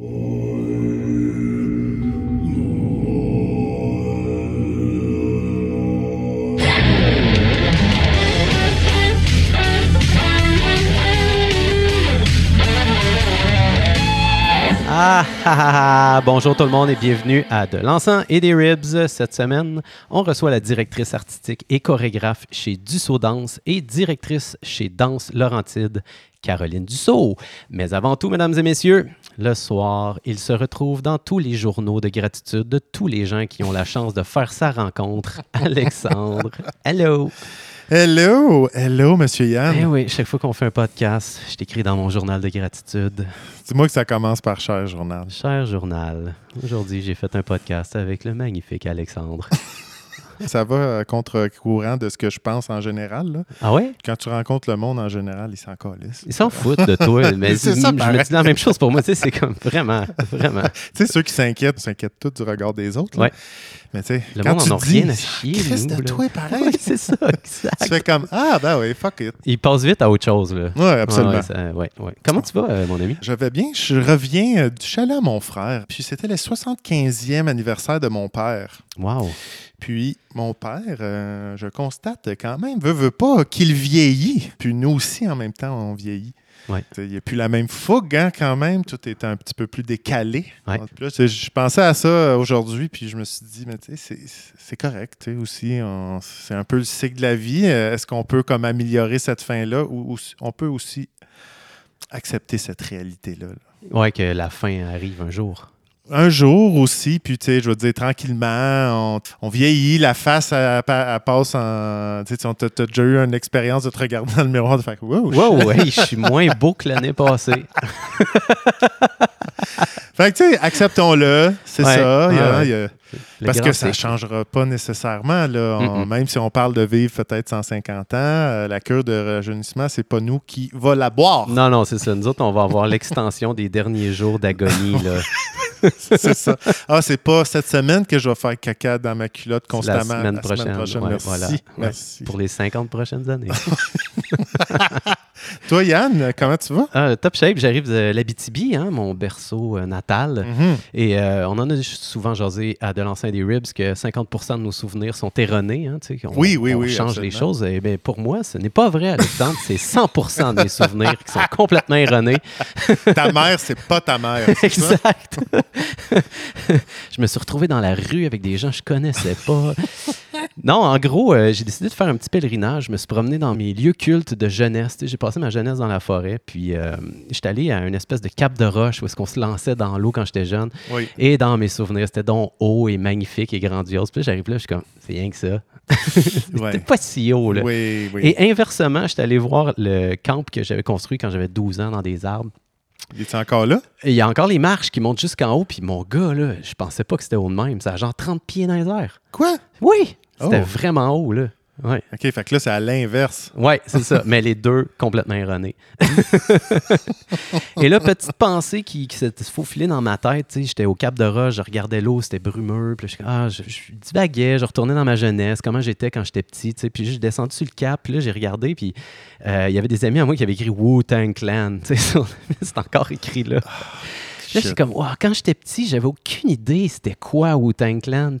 Ah, ah, ah, bonjour tout le monde et bienvenue à De l'encens et des ribs. Cette semaine, on reçoit la directrice artistique et chorégraphe chez Dussault Danse et directrice chez Danse Laurentide, Caroline Dussault. Mais avant tout, mesdames et messieurs, le soir, il se retrouve dans tous les journaux de gratitude de tous les gens qui ont la chance de faire sa rencontre. Alexandre, hello! Hello, hello, Monsieur Yann. Eh oui, chaque fois qu'on fait un podcast, je t'écris dans mon journal de gratitude. Dis-moi que ça commence par cher journal. Cher journal, aujourd'hui j'ai fait un podcast avec le magnifique Alexandre. ça va euh, contre-courant de ce que je pense en général. Là. Ah ouais? Quand tu rencontres le monde en général, ils s'en calissent. Ils s'en foutent de toi. Mais je me dis la même chose pour moi. C'est comme vraiment, vraiment. Tu sais, ceux qui s'inquiètent, s'inquiètent tous du regard des autres. là. Ouais. Mais tu sais, Le quand monde tu en a dis, rien à chier, Christ nous, de toi, pareil. C'est ça, tu fais comme, ah, ben oui, fuck it. Il passe vite à autre chose. Là. Ouais, absolument. Ouais, ça- ouais, ouais. Comment tu vas, euh, mon ami? Je vais bien. Je reviens euh, du chalet à mon frère. Puis c'était le 75e anniversaire de mon père. Wow. Puis mon père, euh, je constate quand même, veut, veut pas qu'il vieillit. Puis nous aussi, en même temps, on vieillit. Ouais. Il n'y a plus la même fougue, hein, quand même. Tout est un petit peu plus décalé. Ouais. Je pensais à ça euh, aujourd'hui, puis je me suis dit, mais tu sais, c'est- correct. aussi, c'est un peu le cycle de la vie. Euh, Est-ce qu'on peut comme améliorer cette fin-là ou, ou on peut aussi accepter cette réalité-là? là? Ouais, que la fin arrive un jour. Un jour aussi, puis tu sais, je veux dire, tranquillement, on, on vieillit, la face, elle, passe en. Tu sais, t'as déjà eu une expérience de te regarder dans le miroir, de faire wow! Wow, hey, je suis moins beau que l'année passée. Fait que tu sais, acceptons-le, c'est Ouais, ça. il y a- ouais, ouais. il y a- Le parce que ça ne changera pas nécessairement. Là, On- Mm-mm. Même si on parle de vivre peut-être 150 ans, euh, la cure de rajeunissement, c'est pas nous qui va la boire. Non, non, c'est ça. Nous autres, on va avoir l'extension des derniers jours d'agonie. c'est ça. Ah, c'est pas cette semaine que je vais faire caca dans ma culotte constamment. La semaine prochaine. Ouais, Merci. voilà. Merci. Pour les 50 prochaines années. Toi, Yann, comment tu vas? Ah, top shape, j'arrive de l'Abitibi, hein, mon berceau euh, natal. Mhm. Et euh, on en a souvent jasé à De l'Ancien des Ribs que 50% de nos souvenirs sont erronés. Hein, qu'on- Oui, oui, on oui, change les choses. Et bien, pour moi, ce n'est pas vrai, Alexandre. c'est 100% de mes souvenirs qui sont complètement erronés. Ta mère, c'est pas ta mère. ça? Exact. je me suis retrouvé dans la rue avec des gens que je connaissais pas. Non, en gros, euh, j'ai décidé de faire un petit pèlerinage. Je me suis promené dans mes lieux cultes de jeunesse. J'ai passé ma jeunesse dans la forêt, puis euh, j'étais allé à une espèce de cap de roche où est-ce qu'on se lançait dans l'eau quand j'étais jeune. Oui. Et dans mes souvenirs, c'était donc haut et magnifique et grandiose. Puis là, j'arrive là, je suis comme, c'est rien que ça. C'était Ouais. pas si haut, là. Oui, oui. Et inversement, j'étais allé voir le camp que j'avais construit quand j'avais 12 ans dans des arbres. Il est encore là? Il y a encore les marches qui montent jusqu'en haut, puis mon gars, là, je pensais pas que c'était haut de même. Ça a genre 30 pieds dans les airs. Quoi? Oui! C'était Oh. vraiment haut, là. Ouais, OK, fait que là, c'est à l'inverse. ouais c'est ça. Mais les deux complètement erronés. Et là, petite pensée qui, qui s'est faufilée dans ma tête. tu sais, J'étais au Cap de Roche, je regardais l'eau, c'était brumeux. Puis ah, je, je divaguais, je retournais dans ma jeunesse, comment j'étais quand j'étais petit. tu sais. Puis je suis descendu sur le Cap, puis là, j'ai regardé, puis euh, il y avait des amis à moi qui avaient écrit Wu-Tang Clan. tu sais, sur- C'est encore écrit là. Là, Shit. comme, Wow, quand j'étais petit, j'avais aucune idée c'était quoi Wu-Tang Clan.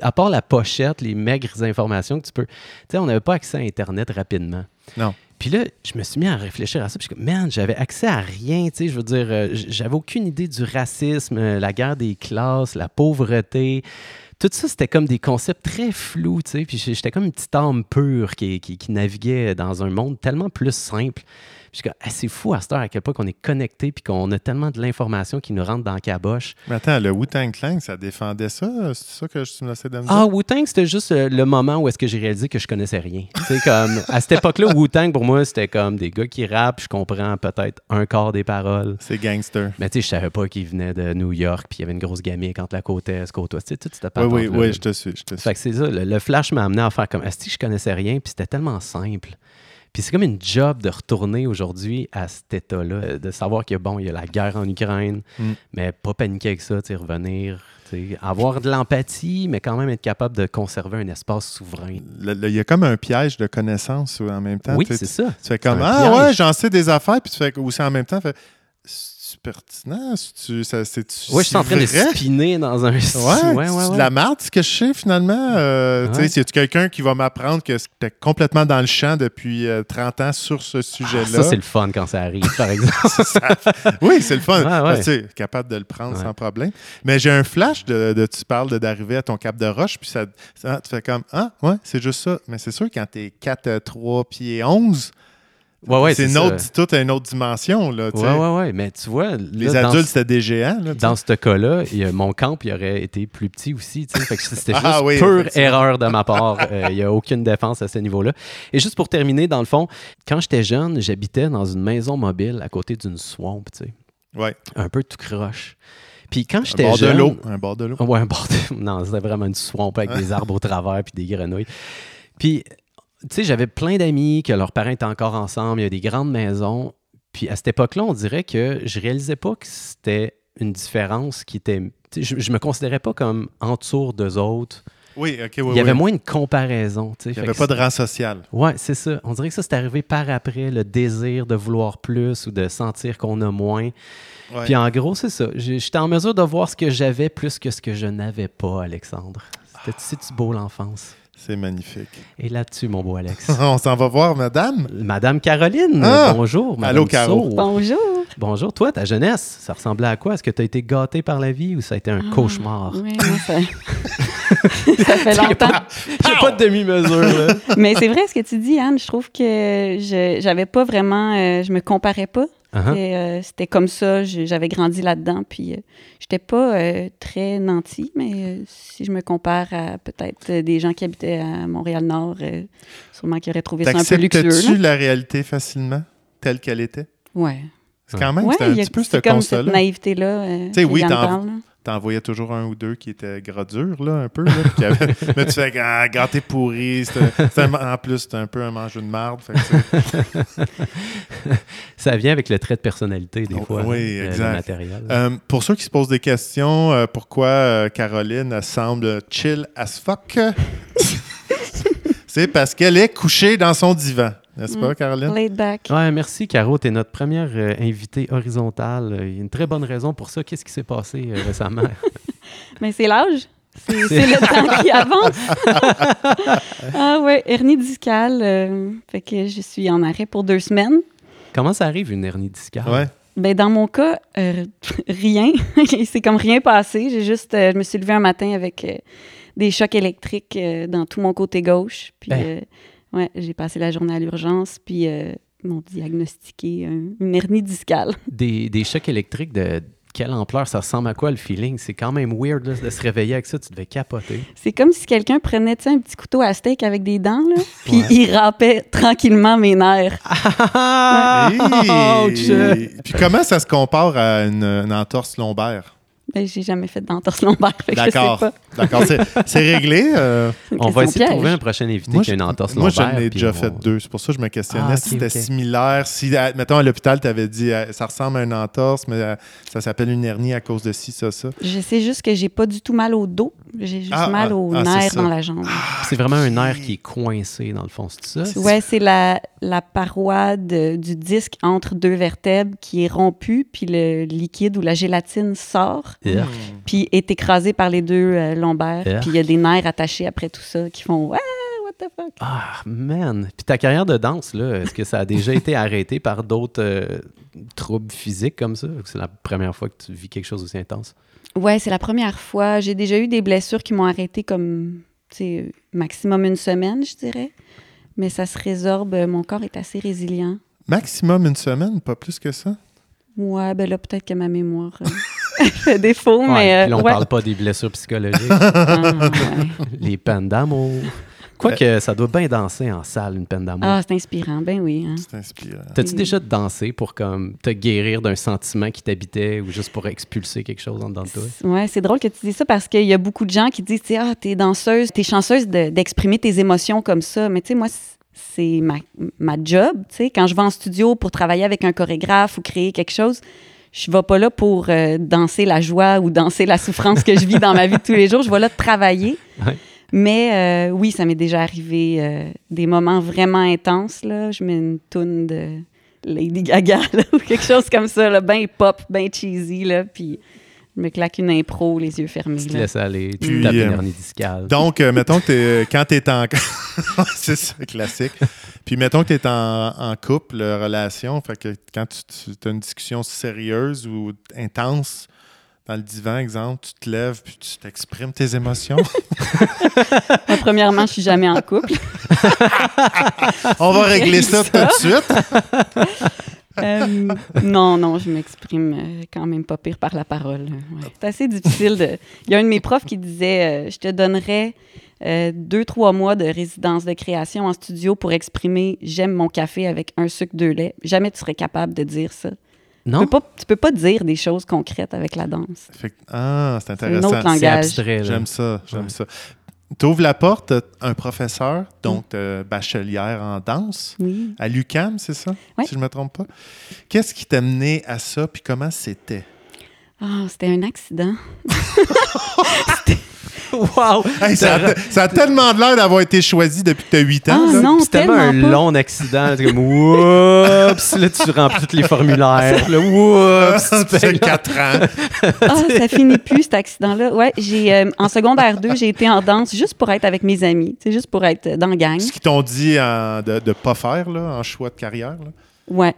À part la pochette, les maigres informations que tu peux. On n'avait pas accès à Internet rapidement. Non. Puis là, je me suis mis à réfléchir à ça. Puis je suis comme, man, j'avais accès à rien. Tu sais, je veux dire, euh, j'avais aucune idée du racisme, euh, la guerre des classes, la pauvreté. Tout ça, c'était comme des concepts très flous, tu sais. Puis j'étais comme une petite âme pure qui, qui, qui naviguait dans un monde tellement plus simple. Puis je suis comme, c'est fou à cette heure à quel point qu'on est connecté puis qu'on a tellement de l'information qui nous rentre dans la caboche. Mais attends, le Wu-Tang Clan, ça défendait ça? C'est ça que je me laissais de me dire? Ah, Wu-Tang, c'était juste euh, le moment où est-ce que j'ai réalisé que je connaissais rien. Comme, à cette époque-là, Wu-Tang, pour moi, c'était comme des gars qui rappent, je comprends peut-être un quart des paroles. C'est gangster. Mais tu sais, je savais pas qu'ils venaient de New York, puis il y avait une grosse gamique entre la côte est, côte ouest, tu sais, toute cette Oui, oui, oui, je te suis. Je te suis. Fait que c'est ça, le, le flash m'a amené à faire comme, est-ce que je connaissais rien, puis c'était tellement simple. Puis c'est comme une job de retourner aujourd'hui à cet état-là, euh, de savoir que bon, il y a la guerre en Ukraine, Mm. mais pas paniquer avec ça, revenir, avoir de l'empathie, mais quand même être capable de conserver un espace souverain. Il y a comme un piège de connaissances en même temps. oui, c'est ça. Tu fais comme Ah piège. ouais, j'en sais des affaires, puis tu fais aussi en même temps, pertinent? Ça, c'est-tu Oui, je suis en train de spinner dans un... Ouais, ouais, c'est ouais, de ouais. la merde, ce que je sais finalement. Euh, tu Ouais. sais, c'est quelqu'un qui va m'apprendre que c'était complètement dans le champ depuis euh, 30 ans sur ce Ah, sujet-là? ça, c'est le fun quand ça arrive, par exemple. oui, c'est le fun. Ouais, ouais. Tu sais, capable de le prendre Ouais. sans problème. Mais j'ai un flash de, de- tu parles d'arriver à ton cap de roche, puis ça, ça- tu fais comme Ah, ouais, c'est juste ça. Mais c'est sûr, quand t'es 4, 3 pieds 11, Ouais, ouais, c'est toute une autre dimension. Là. Ouais, ouais, ouais. Mais tu vois, Les là, adultes, c'était des géants. Là. Dans ce cas-là, mon camp il aurait été plus petit aussi. Fait que C'était juste Ah oui, pure erreur de ma part. Euh, Il n'y a aucune défense à ce niveau-là. Et juste pour terminer, dans le fond, quand j'étais jeune, j'habitais dans une maison mobile à côté d'une swamp, Ouais. un peu tout croche. Puis quand Un j'étais bord de jeune... l'eau. Un bord de l'eau. Ouais, un bord de- Non, c'était vraiment une swamp avec des arbres au travers puis des grenouilles. Puis, tu sais, j'avais plein d'amis que leurs parents étaient encore ensemble. Il y a des grandes maisons. Puis à cette époque-là, on dirait que je réalisais pas que c'était une différence qui était. Je, je me considérais pas comme en dessous d'eux autres. Oui, OK, oui, Il y avait oui. moins de comparaison. Il n'y avait pas de rang social. Ouais, c'est ça. On dirait que ça, c'est arrivé par après, le désir de vouloir plus ou de sentir qu'on a moins. Ouais. Puis en gros, c'est ça. J'étais en mesure de voir ce que j'avais plus que ce que je n'avais pas, Alexandre. C'était c'est-tu beau l'enfance? C'est magnifique. Et là-dessus, mon beau Alex. On s'en va voir, madame. Madame Caroline, Ah! bonjour. Madame Allô, Caro. Bonjour. Bonjour, toi, ta jeunesse, ça ressemblait à quoi? Est-ce que tu as été gâté par la vie ou ça a été un Ah, cauchemar? Oui, moi, ça... ça fait longtemps. J'ai pas de demi-mesure, là. Mais c'est vrai ce que tu dis, Anne. Je trouve que je j'avais pas vraiment. euh, je me comparais pas. Uh-huh. Euh, C'était comme ça. J'avais grandi là-dedans. Puis euh, j'étais pas euh, très nantie, mais euh, si je me compare à peut-être des gens qui habitaient à Montréal-Nord, euh, sûrement qu'ils auraient trouvé ça un peu luxueux. T'acceptes-tu là. la réalité facilement, telle qu'elle était? Ouais. C'est quand même, Ouais, un petit peu ce c'est comme cette constat-là. naïveté-là. euh, Tu sais, oui, t'en- parle, là. T'en voyais toujours un ou deux qui étaient gras durs, là, un peu. Là, puis qui avaient- Mais tu fais, ah, gâté pourri. un- En plus, c'était un peu un mangeur de marde. Ça vient avec le trait de personnalité, des Oh, fois, oui, hein, le- exact. le matériel. Euh, pour ceux qui se posent des questions, euh, pourquoi euh, Caroline semble chill as fuck? C'est parce qu'elle est couchée dans son divan. N'est-ce pas. Caroline? Laid back. Ouais, merci, Caro. Tu es notre première euh, invitée horizontale. Il y a une très bonne raison pour ça. Qu'est-ce qui s'est passé euh, récemment? Mais c'est l'âge. C'est le temps qui avance. ah ouais, hernie discale. euh, fait que je suis en arrêt pour deux semaines. Comment ça arrive, une hernie discale? Ouais. Ben dans mon cas, euh, rien. c'est comme rien passé. J'ai juste, euh, je me suis levée un matin avec euh, des chocs électriques euh, dans tout mon côté gauche. Puis, Ben. Ouais, j'ai passé la journée à l'urgence. Puis, euh, ils m'ont diagnostiqué un- une hernie discale. Des, des chocs électriques de quelle ampleur? Ça ressemble à quoi le feeling? C'est quand même weird là, de se réveiller avec ça. Tu devais capoter. C'est comme si quelqu'un prenait un petit couteau à steak avec des dents, là, puis Ouais. il râpait tranquillement mes nerfs. Ouch! Hey! Puis comment ça se compare à une, une entorse lombaire? Ben, j'ai jamais fait d'entorse lombaire, D'accord. D'accord. C'est réglé. euh, On va essayer de trouver un prochain invité Moi, qui a une entorse Moi, lombaire. j'en ai déjà on- fait deux. C'est pour ça que je me questionnais Ah, si c'était similaire. Si, à- mettons, à l'hôpital, tu avais dit euh, ça ressemble à une entorse, mais euh, ça s'appelle une hernie à cause de ci, ça, ça. Je sais juste que j'ai pas du tout mal au dos. J'ai juste Ah, mal ah, ah, nerfs ça. dans la jambe. C'est vraiment un nerf qui est coincé, dans le fond, c'est ça? Ouais, c'est la, la paroi de- du disque entre deux vertèbres qui est rompue, puis le liquide ou la gélatine sort, Yeah. puis est écrasé par les deux euh, lombaires. Yeah. Puis il y a des nerfs attachés après tout ça qui font Ouais, what the fuck? Ah, man! Puis ta carrière de danse, là, est-ce que ça a déjà été arrêté par d'autres euh, troubles physiques comme ça? C'est la première fois que tu vis quelque chose aussi intense? Ouais, c'est la première fois. J'ai déjà eu des blessures qui m'ont arrêté comme, tu sais, maximum une semaine, je dirais. Mais ça se résorbe. Mon corps est assez résilient. Maximum une semaine, pas plus que ça? Ouais, ben là, peut-être que ma mémoire euh, fait défaut, Ouais, mais... euh, puis là, on ouais. parle pas des blessures psychologiques, Ah, les peines d'amour. Quoique, ça doit bien danser en salle, une peine d'amour. Ah, c'est inspirant, ben oui. hein. C'est inspirant. T'as-tu oui. déjà dansé pour comme te guérir d'un sentiment qui t'habitait ou juste pour expulser quelque chose en dedans de toi? Ouais, c'est drôle que tu dis ça parce qu'il y a beaucoup de gens qui disent, tu sais, ah, t'es danseuse, t'es chanceuse de- d'exprimer tes émotions comme ça. Mais tu sais, moi, c'est ma, ma job, tu sais. Quand je vais en studio pour travailler avec un chorégraphe ou créer quelque chose, je vais pas là pour euh, danser la joie ou danser la souffrance que je vis dans ma vie de tous les jours. Je vais là travailler. Ouais. Mais euh, oui, ça m'est déjà arrivé euh, des moments vraiment intenses. Là. Je mets une toune de Lady Gaga là, ou quelque chose comme ça, là, ben pop, ben cheesy, là, puis je me claque une impro, les yeux fermés. Tu te laisses aller, tu Puis, tapes une euh, hernie discale. Donc, euh, mettons que t'es- quand tu es en. c'est ça, classique. Puis, mettons que tu es en, en couple, euh, relation. Fait que quand tu, as une discussion sérieuse ou intense dans le divan, exemple, tu te lèves puis tu t'exprimes tes émotions. Moi, premièrement, je suis jamais en couple. On va régler ça tout de suite. Euh, non, non, je m'exprime euh, quand même pas pire par la parole. Ouais. C'est assez difficile de. Il y a un de mes profs qui disait euh, Je te donnerais euh, deux, trois mois de résidence de création en studio pour exprimer j'aime mon café avec un sucre, deux laits. Jamais tu serais capable de dire ça. Tu non? peux, pas, tu peux pas dire des choses concrètes avec la danse. Ah, c'est C'est un intéressant. autre langage. J'aime ça, j'aime Ouais. ça. Tu ouvres la porte, un professeur, donc euh, bachelière en danse, Oui. à l'UCAM, c'est ça? Oui. Si je ne me trompe pas. Qu'est-ce qui t'a mené à ça, puis comment c'était? Ah, c'était un accident. Wow! Hey, ça, a, ça a tellement de l'air d'avoir été choisi depuis que tu as 8 ans. Ah, là. non, tellement un pas. long accident. là, comme, oups! Là, tu remplis tous les formulaires. Là, oups! Tu C'est payes. 4 ans. Ah, ça finit plus, cet accident-là. Ouais, j'ai, euh, en secondaire 2, j'ai été en danse juste pour être avec mes amis, c'est juste pour être dans la gang. Ce qu'ils t'ont dit en- de ne pas faire là, en choix de carrière. là. Ouais.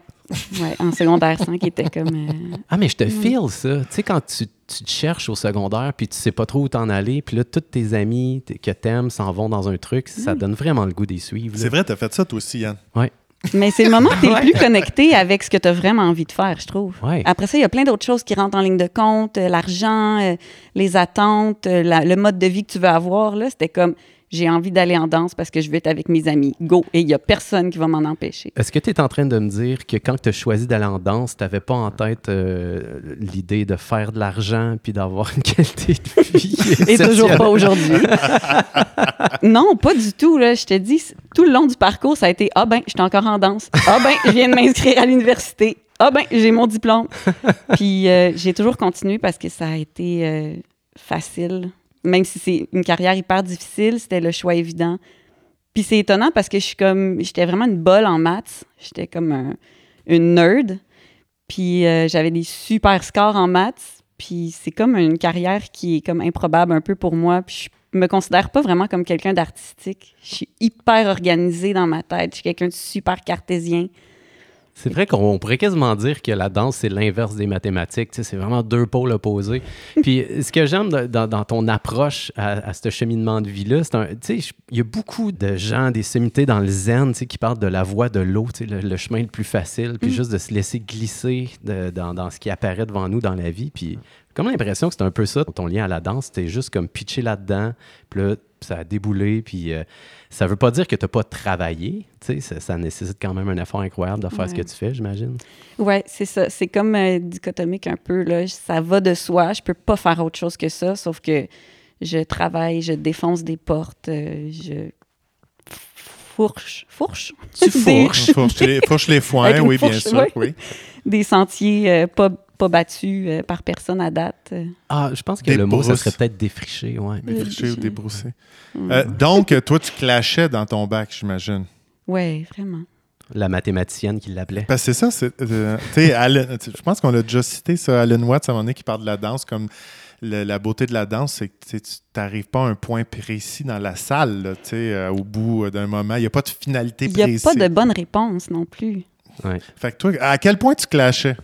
Ouais, en secondaire 5, qui était comme. euh, Ah, mais je te file ça. Tu sais, quand tu, tu te cherches au secondaire, puis tu sais pas trop où t'en aller, puis là, tous tes amis que t'aimes s'en vont dans un truc, ça donne vraiment le goût d'y suivre. C'est vrai, tu as fait ça toi aussi, Yann. Mais c'est le moment où tu es le plus connecté avec ce que tu as vraiment envie de faire, je trouve. Ouais. Après ça, il y a plein d'autres choses qui rentrent en ligne de compte, euh, l'argent, euh, les attentes, euh, la- le mode de vie que tu veux avoir. Là, c'était comme j'ai envie d'aller en danse parce que je veux être avec mes amis. Go! Et il n'y a personne qui va m'en empêcher. Est-ce que tu es en train de me dire que quand tu as choisi d'aller en danse, tu n'avais pas en tête euh, l'idée de faire de l'argent puis d'avoir une qualité de vie? Et toujours pas aujourd'hui. non, pas du tout. Là. Je te dis, tout le long du parcours, ça a été Ah ben, je suis encore en danse. Ah ben, je viens de m'inscrire à l'université. Ah ben, j'ai mon diplôme. Puis euh, j'ai toujours continué parce que ça a été euh, facile. Même si c'est une carrière hyper difficile, c'était le choix évident. Puis c'est étonnant parce que je suis comme, j'étais vraiment une bolle en maths. J'étais comme un- une nerd. Puis euh, j'avais des super scores en maths. Puis c'est comme une carrière qui est comme improbable un peu pour moi. Puis je me considère pas vraiment comme quelqu'un d'artistique. Je suis hyper organisée dans ma tête. Je suis quelqu'un de super cartésien. C'est vrai qu'on pourrait quasiment dire que la danse, c'est l'inverse des mathématiques. C'est vraiment deux pôles opposés. Puis ce que j'aime dans, dans ton approche à, à ce cheminement de vie-là, c'est un. Tu sais, je- il y a beaucoup de gens, des sommités dans le zen, tu sais, qui parlent de la voie de l'eau, tu sais, le, le chemin le plus facile, puis juste de se laisser glisser de- dans, dans ce qui apparaît devant nous dans la vie. Puis j'ai comme l'impression que c'est un peu ça, ton lien à la danse. C'était juste comme pitcher là-dedans, puis là, ça a déboulé, puis euh, ça veut pas dire que tu n'as pas travaillé. Tu sais, ça, ça nécessite quand même un effort incroyable de faire ce que tu fais, j'imagine. Ouais, c'est ça. C'est comme euh, dichotomique un peu. Là. Ça va de soi. Je peux pas faire autre chose que ça, sauf que je travaille, je défonce des portes, euh, je fourche, fourche? Tu Des- fourches. Fourche les, fourche les foins, oui, bien sûr. oui. Oui. des sentiers euh, pas, pas battus euh, par personne à date. euh. Ah, je pense que Des le mot, ça serait peut-être défriché, ouais. Défriché ou débroussé. Mm. Euh, donc, toi, tu clashais dans ton bac, j'imagine. Ouais, vraiment. La mathématicienne qui l'appelait. Parce que c'est ça, c'est, euh, tu sais, Alan- tu- je pense qu'on l'a déjà cité, ça, Alan Watts, à un moment donné, qui parle de la danse, comme le- la beauté de la danse, c'est que tu n'arrives pas à un point précis dans la salle, là, tu sais, euh, au bout d'un moment. Il n'y a pas de finalité Il n'y a précise. pas de bonne réponse non plus. Fait que toi, à quel point tu clashais?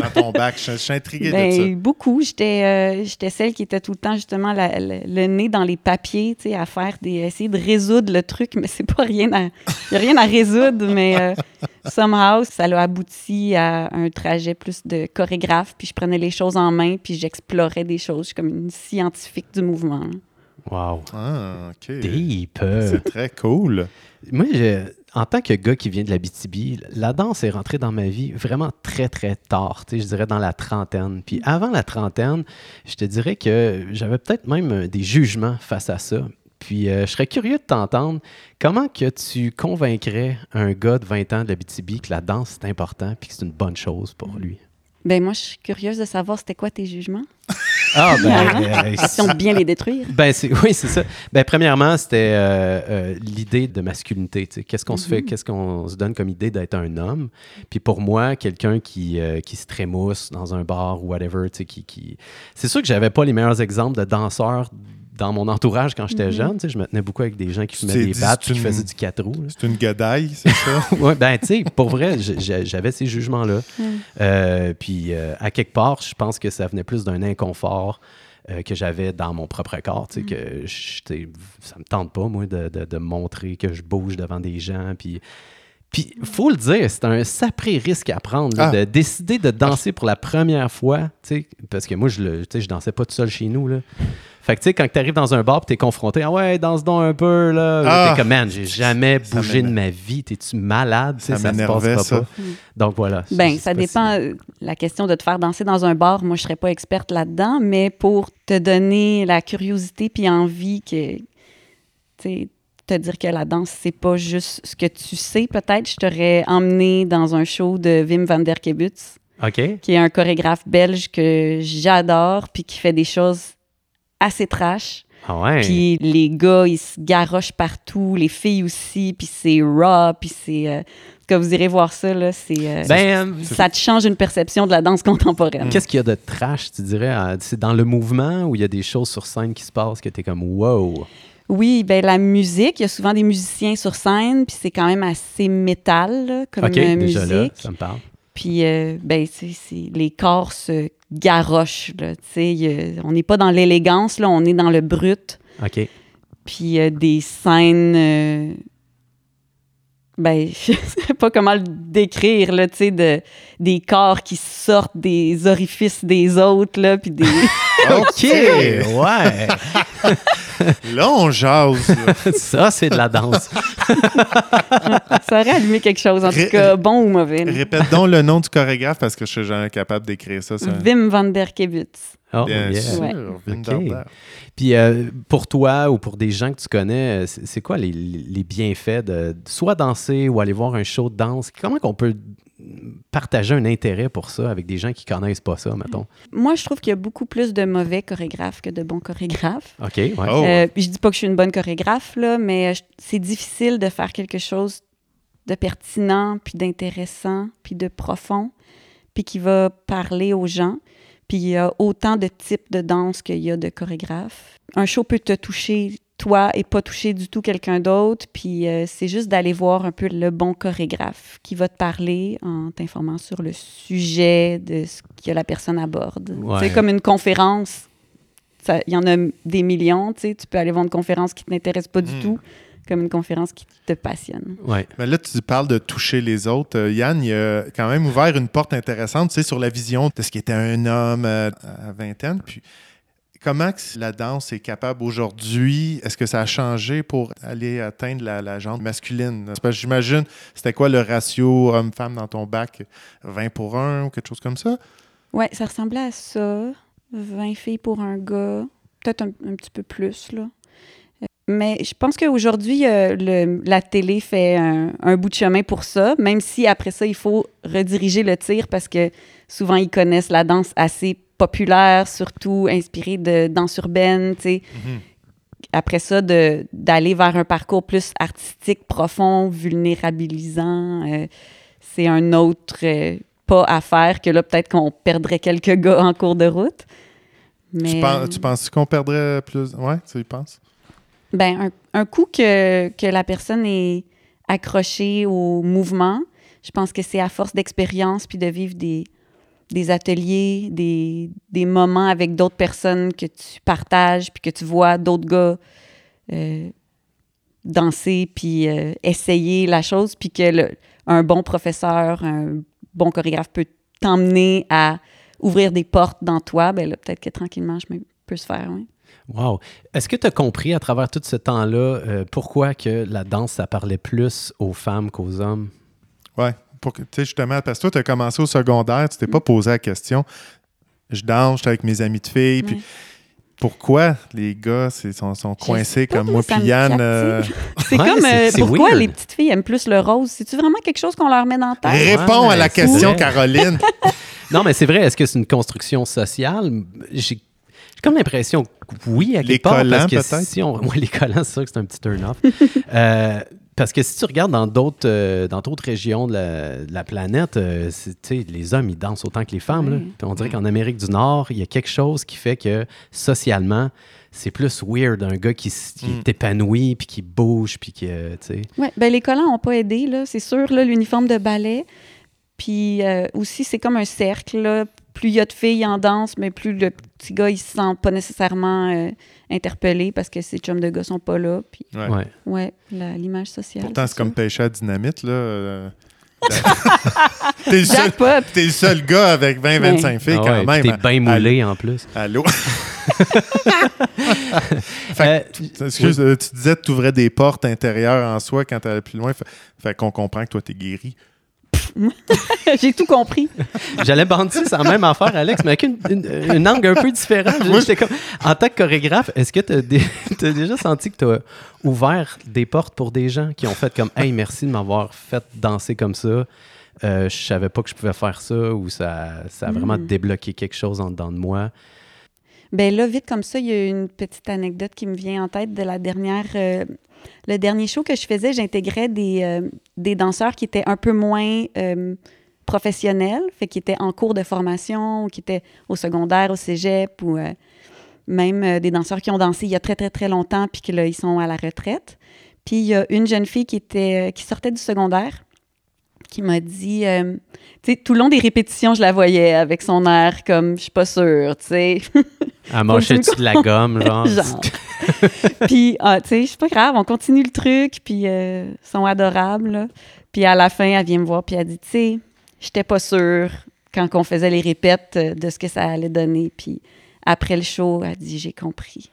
Dans ton bac? Je, je suis intrigué de ça. Ben, beaucoup. J'étais euh, j'étais celle qui était tout le temps justement la- la- le nez dans les papiers, tu sais, à faire des essayer de résoudre le truc, mais c'est pas rien à y a rien à résoudre, mais euh, somehow ça l'a abouti à un trajet plus de chorégraphe, puis je prenais les choses en main, puis j'explorais des choses, je suis comme une scientifique du mouvement. Wow. Ah, OK. Deep. C'est très cool. Moi, je- en tant que gars qui vient de la BTB, la danse est rentrée dans ma vie vraiment très, très tard. Je dirais dans la trentaine. Puis avant la trentaine, je te dirais que j'avais peut-être même euh, des jugements face à ça. Puis euh, je serais curieux de t'entendre. Comment que tu convaincrais un gars de 20 ans de la BTB que la danse, c'est important puis que c'est une bonne chose pour lui? Ben moi, je suis curieuse de savoir c'était quoi tes jugements. Ah, ben, euh, Question de bien les détruire. Ben, c'est, oui, c'est ça. Ben, premièrement, c'était euh, euh, l'idée de masculinité. Qu'est-ce qu'on se fait, qu'est-ce qu'on se donne comme idée d'être un homme? Puis pour moi, quelqu'un qui, euh, qui se trémousse dans un bar ou whatever, qui, qui... c'est sûr que j'avais pas les meilleurs exemples de danseurs dans mon entourage quand j'étais jeune. tu sais. Je me tenais beaucoup avec des gens qui fumaient des battes puis qui une- faisaient du quatre roues. là. C'est une godaille, c'est ça? ouais, ben, tu sais, pour vrai, j'avais ces jugements-là. Euh, puis, euh, à quelque part, je pense que ça venait plus d'un inconfort euh, que j'avais dans mon propre corps. Tu sais, que j'étais- ça me tente pas, moi, de, de- de montrer que je bouge devant des gens. Puis. Puis, faut le dire, c'est un sacré risque à prendre, là, Ah. de décider de danser pour la première fois, tu sais, parce que moi, je, le, tu sais, je dansais pas tout seul chez nous, là. Fait que, tu sais, quand tu arrives dans un bar et tu es confronté, ah ouais, danse donc un peu, là. Ah. T'es comme, man, j'ai jamais bougé de ma vie. T'es-tu malade? Ça ça se ça. pas. Donc, voilà. Ben, Je sais ça dépend. si- euh, La question de te faire danser dans un bar, moi, je serais pas experte là-dedans, mais pour te donner la curiosité puis envie que, tu sais, te dire que la danse, c'est pas juste ce que tu sais, peut-être, je t'aurais emmené dans un show de Wim van der Kebutz, OK. qui est un chorégraphe belge que j'adore puis qui fait des choses assez trash. Ah ouais. Puis les gars, ils se garochent partout, les filles aussi, puis c'est raw, puis c'est... euh, quand vous irez voir ça, là, c'est... euh, Ben, euh, ça te change une perception de la danse contemporaine. qu'est-ce qu'il y a de trash, tu dirais? C'est dans le mouvement où il y a des choses sur scène qui se passent que t'es comme wow? Oui, ben la musique, il y a souvent des musiciens sur scène, puis c'est quand même assez métal là, comme OK, euh, déjà là, musique. ça me parle. Puis euh, ben c'est les corps se garochent là, a- on n'est pas dans l'élégance là, on est dans le brut. OK. Puis euh, des scènes euh, ben je sais pas comment le décrire là, tu sais de des corps qui sortent des orifices des autres là, puis des OK, ouais. Là, on jase. là. ça, c'est de la danse. ça aurait allumé quelque chose en Ré- tout cas bon ou mauvais. là. Répète donc le nom du chorégraphe parce que je suis jamais capable d'écrire ça. ça. Wim van der Kebutz. Oh, Bien yeah. sûr, Ouais. Puis euh, pour toi ou pour des gens que tu connais, euh, c'est quoi les, les bienfaits de soit danser ou aller voir un show de danse? Comment qu'on peut partager un intérêt pour ça avec des gens qui connaissent pas ça, mettons? Moi, je trouve qu'il y a beaucoup plus de mauvais chorégraphes que de bons chorégraphes. OK, ouais. Oh. Euh, je dis pas que je suis une bonne chorégraphe, là, mais c'est difficile de faire quelque chose de pertinent, puis d'intéressant, puis de profond, puis qui va parler aux gens. Puis il y a autant de types de danse qu'il y a de chorégraphes. Un show peut te toucher toi et pas toucher du tout quelqu'un d'autre. Puis euh, c'est juste d'aller voir un peu le bon chorégraphe qui va te parler en t'informant sur le sujet de ce que la personne aborde. Ouais. C'est comme une conférence. Il y en a des millions, tu sais. Tu peux aller voir une conférence qui ne t'intéresse pas du Mm. tout, comme une conférence qui te passionne. Ouais. Mais là, tu parles de toucher les autres. Euh, Yann, il a quand même ouvert une porte intéressante, tu sais, sur la vision de ce qui était un homme euh, à vingtaine. Puis, comment la danse est capable aujourd'hui? Est-ce que ça a changé pour aller atteindre la, la jante masculine? Parce que J'imagine, c'était quoi le ratio homme-femme dans ton bac? 20 pour 1 ou quelque chose comme ça? Ouais, ça ressemblait à ça. 20 filles pour un gars. Peut-être un, un petit peu plus, là. Mais je pense qu'aujourd'hui, euh, la télé fait un, un bout de chemin pour ça, même si après ça, il faut rediriger le tir parce que souvent, ils connaissent la danse assez populaire, surtout inspirée de danse urbaine, tu sais. Après ça, d'aller vers un parcours plus artistique, profond, vulnérabilisant, euh, c'est un autre euh, pas à faire que là, peut-être qu'on perdrait quelques gars en cours de route. Mais, Tu, penses, tu penses qu'on perdrait plus? Ouais, tu y penses? Ben, un, un coup que, que la personne est accrochée au mouvement, je pense que c'est à force d'expérience puis de vivre des, des ateliers, des, des moments avec d'autres personnes que tu partages puis que tu vois d'autres gars euh, danser puis euh, essayer la chose puis que le- un bon professeur, un bon chorégraphe peut t'emmener à ouvrir des portes dans toi, ben là, peut-être que tranquillement, je peut se faire, oui. Wow. Est-ce que tu as compris à travers tout ce temps-là euh, pourquoi que la danse, ça parlait plus aux femmes qu'aux hommes? Ouais. Pour que- Tu sais, justement, parce que toi, tu as commencé au secondaire, tu t'es pas posé la question. Je danse, j'étais avec mes amis de filles, puis Ouais. pourquoi les gars sont, coincés comme moi, puis Yann? euh, C'est Ouais, comme euh, pourquoi weird. les petites filles aiment plus le rose? C'est-tu vraiment quelque chose qu'on leur met dans la tête? Réponds Ouais, à la question, vrai. Caroline. Non, mais c'est vrai. Est-ce que c'est une construction sociale? J'ai comme l'impression que oui, à Les quelque part, collants, parce que peut-être? si on... Moi, les collants, c'est sûr que c'est un petit turn-off. Euh, parce que si tu regardes dans d'autres euh, dans d'autres régions de la, de la planète, euh, c'est- tu sais, les hommes, ils dansent autant que les femmes. là. Ouais. Puis on dirait qu'en Amérique du Nord, il y a quelque chose qui fait que, socialement, c'est plus weird un gars qui, qui Mm. est épanoui, puis qui bouge, puis qui, euh, tu sais... Ouais, ben les collants n'ont pas aidé, là, c'est sûr, là, l'uniforme de ballet. Puis euh, aussi, c'est comme un cercle, là. Plus il y a de filles en danse, mais plus le petit gars, il se sent pas nécessairement euh, interpellé parce que ses chums de gars sont pas là. Puis, Ouais. Ouais. l'image sociale. Pourtant, c'est comme pêcher à dynamite, là. euh, T'es le, seul- Jackpot! t'es le seul gars avec 20-25 filles, Ah quand même. T'es bien moulé, en plus. Allô? Euh, Excuse, euh, tu disais que tu ouvrais des portes intérieures en soi quand tu allais plus loin. Fait, fait qu'on comprend que toi, t'es guéri. J'ai tout compris. J'allais bandir c'est la même affaire, Alex, mais avec une, une- une angle un peu différente. Moi, J'étais comme, en tant que chorégraphe, est-ce que tu as, déjà senti que tu as ouvert des portes pour des gens qui ont fait comme Hey, merci de m'avoir fait danser comme ça. Euh, je savais pas que je pouvais faire ça ou ça, ça a vraiment Mm. débloqué quelque chose en dedans de moi? Ben là, vite comme ça, il y a une petite anecdote qui me vient en tête de la dernière. euh, le dernier show que je faisais, j'intégrais des, euh, danseurs qui étaient un peu moins euh, professionnels, qui étaient en cours de formation, ou qui étaient au secondaire, au cégep, ou euh, même des danseurs qui ont dansé il y a très, très, très longtemps, puis que là, ils sont à la retraite. Puis il y a une jeune fille qui sortait du secondaire, qui m'a dit, euh, tu sais, tout le long des répétitions, je la voyais avec son air comme, je suis pas sûre, tu sais. À manger dessus de la gomme, genre. Genre. puis, ah, tu sais, c'est pas grave, on continue le truc, puis euh, ils sont adorables. là. Puis à la fin, elle vient me voir, puis elle dit, tu sais, j'étais pas sûre quand on faisait les répètes euh, de ce que ça allait donner. Puis après le show, elle dit, j'ai compris.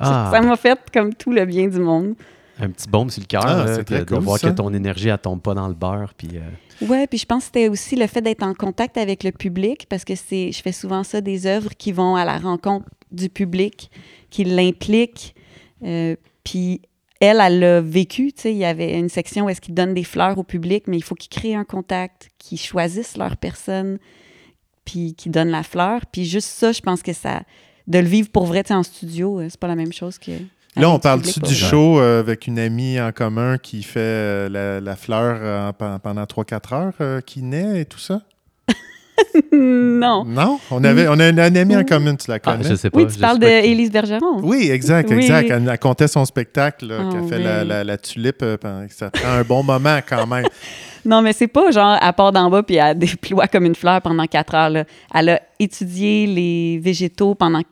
Ah, Ça m'a fait comme tout le bien du monde. Un petit baume sur le cœur, Ah, là, c'est de, très de cool, voir ça. que ton énergie, elle tombe pas dans le beurre. Puis, euh, Ouais, puis je pense que c'était aussi le fait d'être en contact avec le public, parce que c'est, je fais souvent ça, des œuvres qui vont à la rencontre du public, qui l'impliquent. Euh, puis elle, elle l'a vécu, tu sais, il y avait une section où est-ce qu'ils donnent des fleurs au public, mais il faut qu'ils créent un contact, qu'ils choisissent leur personne, puis qu'ils donnent la fleur. Puis juste ça, je pense que ça, de le vivre pour vrai, tu sais, en studio, euh, c'est pas la même chose que... Là, on parle-tu du show euh, avec une amie en commun qui fait euh, la, la fleur euh, pen- pendant 3-4 heures, euh, qui naît et tout ça? non. Non? On, avait, on a une, une amie en commun, tu la ah, connais? je sais pas. Oui, tu parles d'Élise Bergeron. Oui, exact, Oui. exact. Elle, elle comptait son spectacle, là, Ah, qui a fait oui. la, la- la tulipe. euh, pendant- ça prend un bon moment quand même. Non, mais c'est pas genre, elle part d'en bas puis elle déploie comme une fleur pendant quatre heures. là. Elle a étudié les végétaux pendant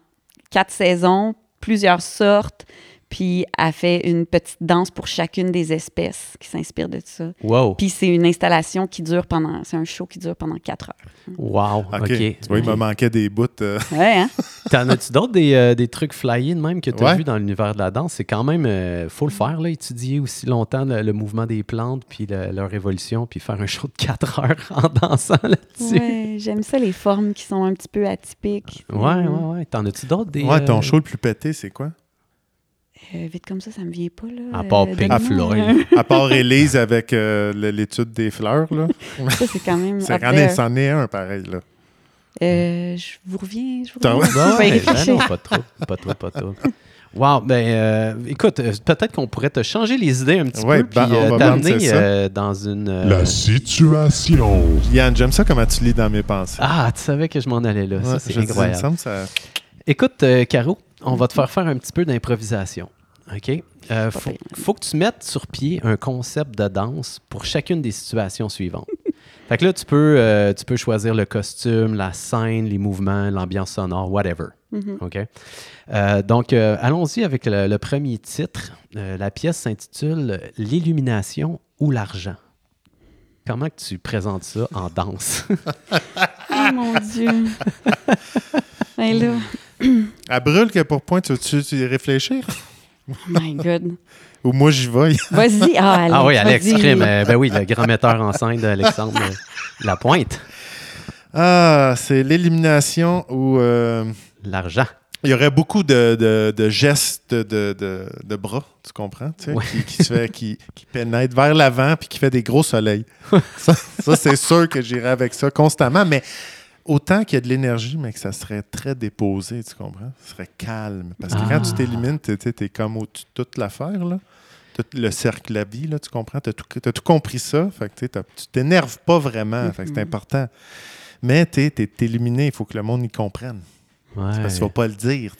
quatre saisons, plusieurs sortes, puis elle fait une petite danse pour chacune des espèces qui s'inspirent de ça. Wow. Puis c'est une installation qui dure pendant, c'est un show qui dure pendant quatre heures. Wow. OK. Tu vois, il me manquait des bouts. euh, Ouais, hein? T'en as-tu d'autres des, euh, des trucs flyés de même que tu as Ouais. vu dans l'univers de la danse? C'est quand même, euh, faut le faire, là, étudier aussi longtemps le, le mouvement des plantes, puis le- leur évolution, puis faire un show de 4 heures en dansant là-dessus. Ouais, j'aime ça les formes qui sont un petit peu atypiques. Ouais, Mm. ouais, ouais. T'en as-tu d'autres des. Ouais, ton euh, show le plus pété, c'est quoi? Euh, vite comme ça, ça me vient pas là. À part Euh, Pink Floyd. À part Élise avec euh, l'étude des fleurs, là. Ça c'est quand même. There. est, c'en est un pareil, là. Euh, je vous reviens. Je vous T'en- reviens. Ben non, pas trop, pas trop, pas trop. Wow, ben euh, écoute, peut-être qu'on pourrait te changer les idées un petit Ouais, peu, puis ben, on euh, va t'amener ça. euh, dans une. euh, La situation. Yann, j'aime ça comment tu lis dans mes pensées. Ah, tu savais que je m'en allais là. Ouais, ça, c'est dis, me incroyable. semble ça... Écoute, euh, Caro, on va te faire faire un petit peu d'improvisation. OK? Euh, faut, que tu mettes sur pied un concept de danse pour chacune des situations suivantes. fait que là, tu peux, euh, tu peux choisir le costume, la scène, les mouvements, l'ambiance sonore, whatever. Mhm. OK? Euh, donc, euh, allons-y avec le, le premier titre. Euh, la pièce s'intitule L'illumination ou l'argent. Comment que tu présentes ça en danse? Oh mon Dieu. ben là, Elle brûle que pour point, tu veux-tu réfléchir? Oh my God. Ou moi, j'y vais. Vas-y. Ah, Alex, ah oui, Alex. Crime. ben oui, le grand metteur en scène d'Alexandre Lapointe. Ah, c'est l'élimination où euh, L'argent. il y aurait beaucoup de, de- de gestes de, de- de bras, tu comprends? tu sais, Ouais. Qui, qui se fait, qui, qui pénètre vers l'avant puis qui fait des gros soleils. ça, ça, c'est sûr que j'irai avec ça constamment. Mais autant qu'il y a de l'énergie, mais que ça serait très déposé, tu comprends? Ce serait calme. Parce que Ah. quand tu t'élimines, tu es comme au-dessus de toute l'affaire, là. Tout le cercle la vie, là, tu comprends? Tu as, tout compris ça. Fait que tu t'énerves pas vraiment. Fait c'est important. Mais tu es éliminé, il faut que le monde y comprenne. Ouais. Parce qu'il ne faut pas le dire.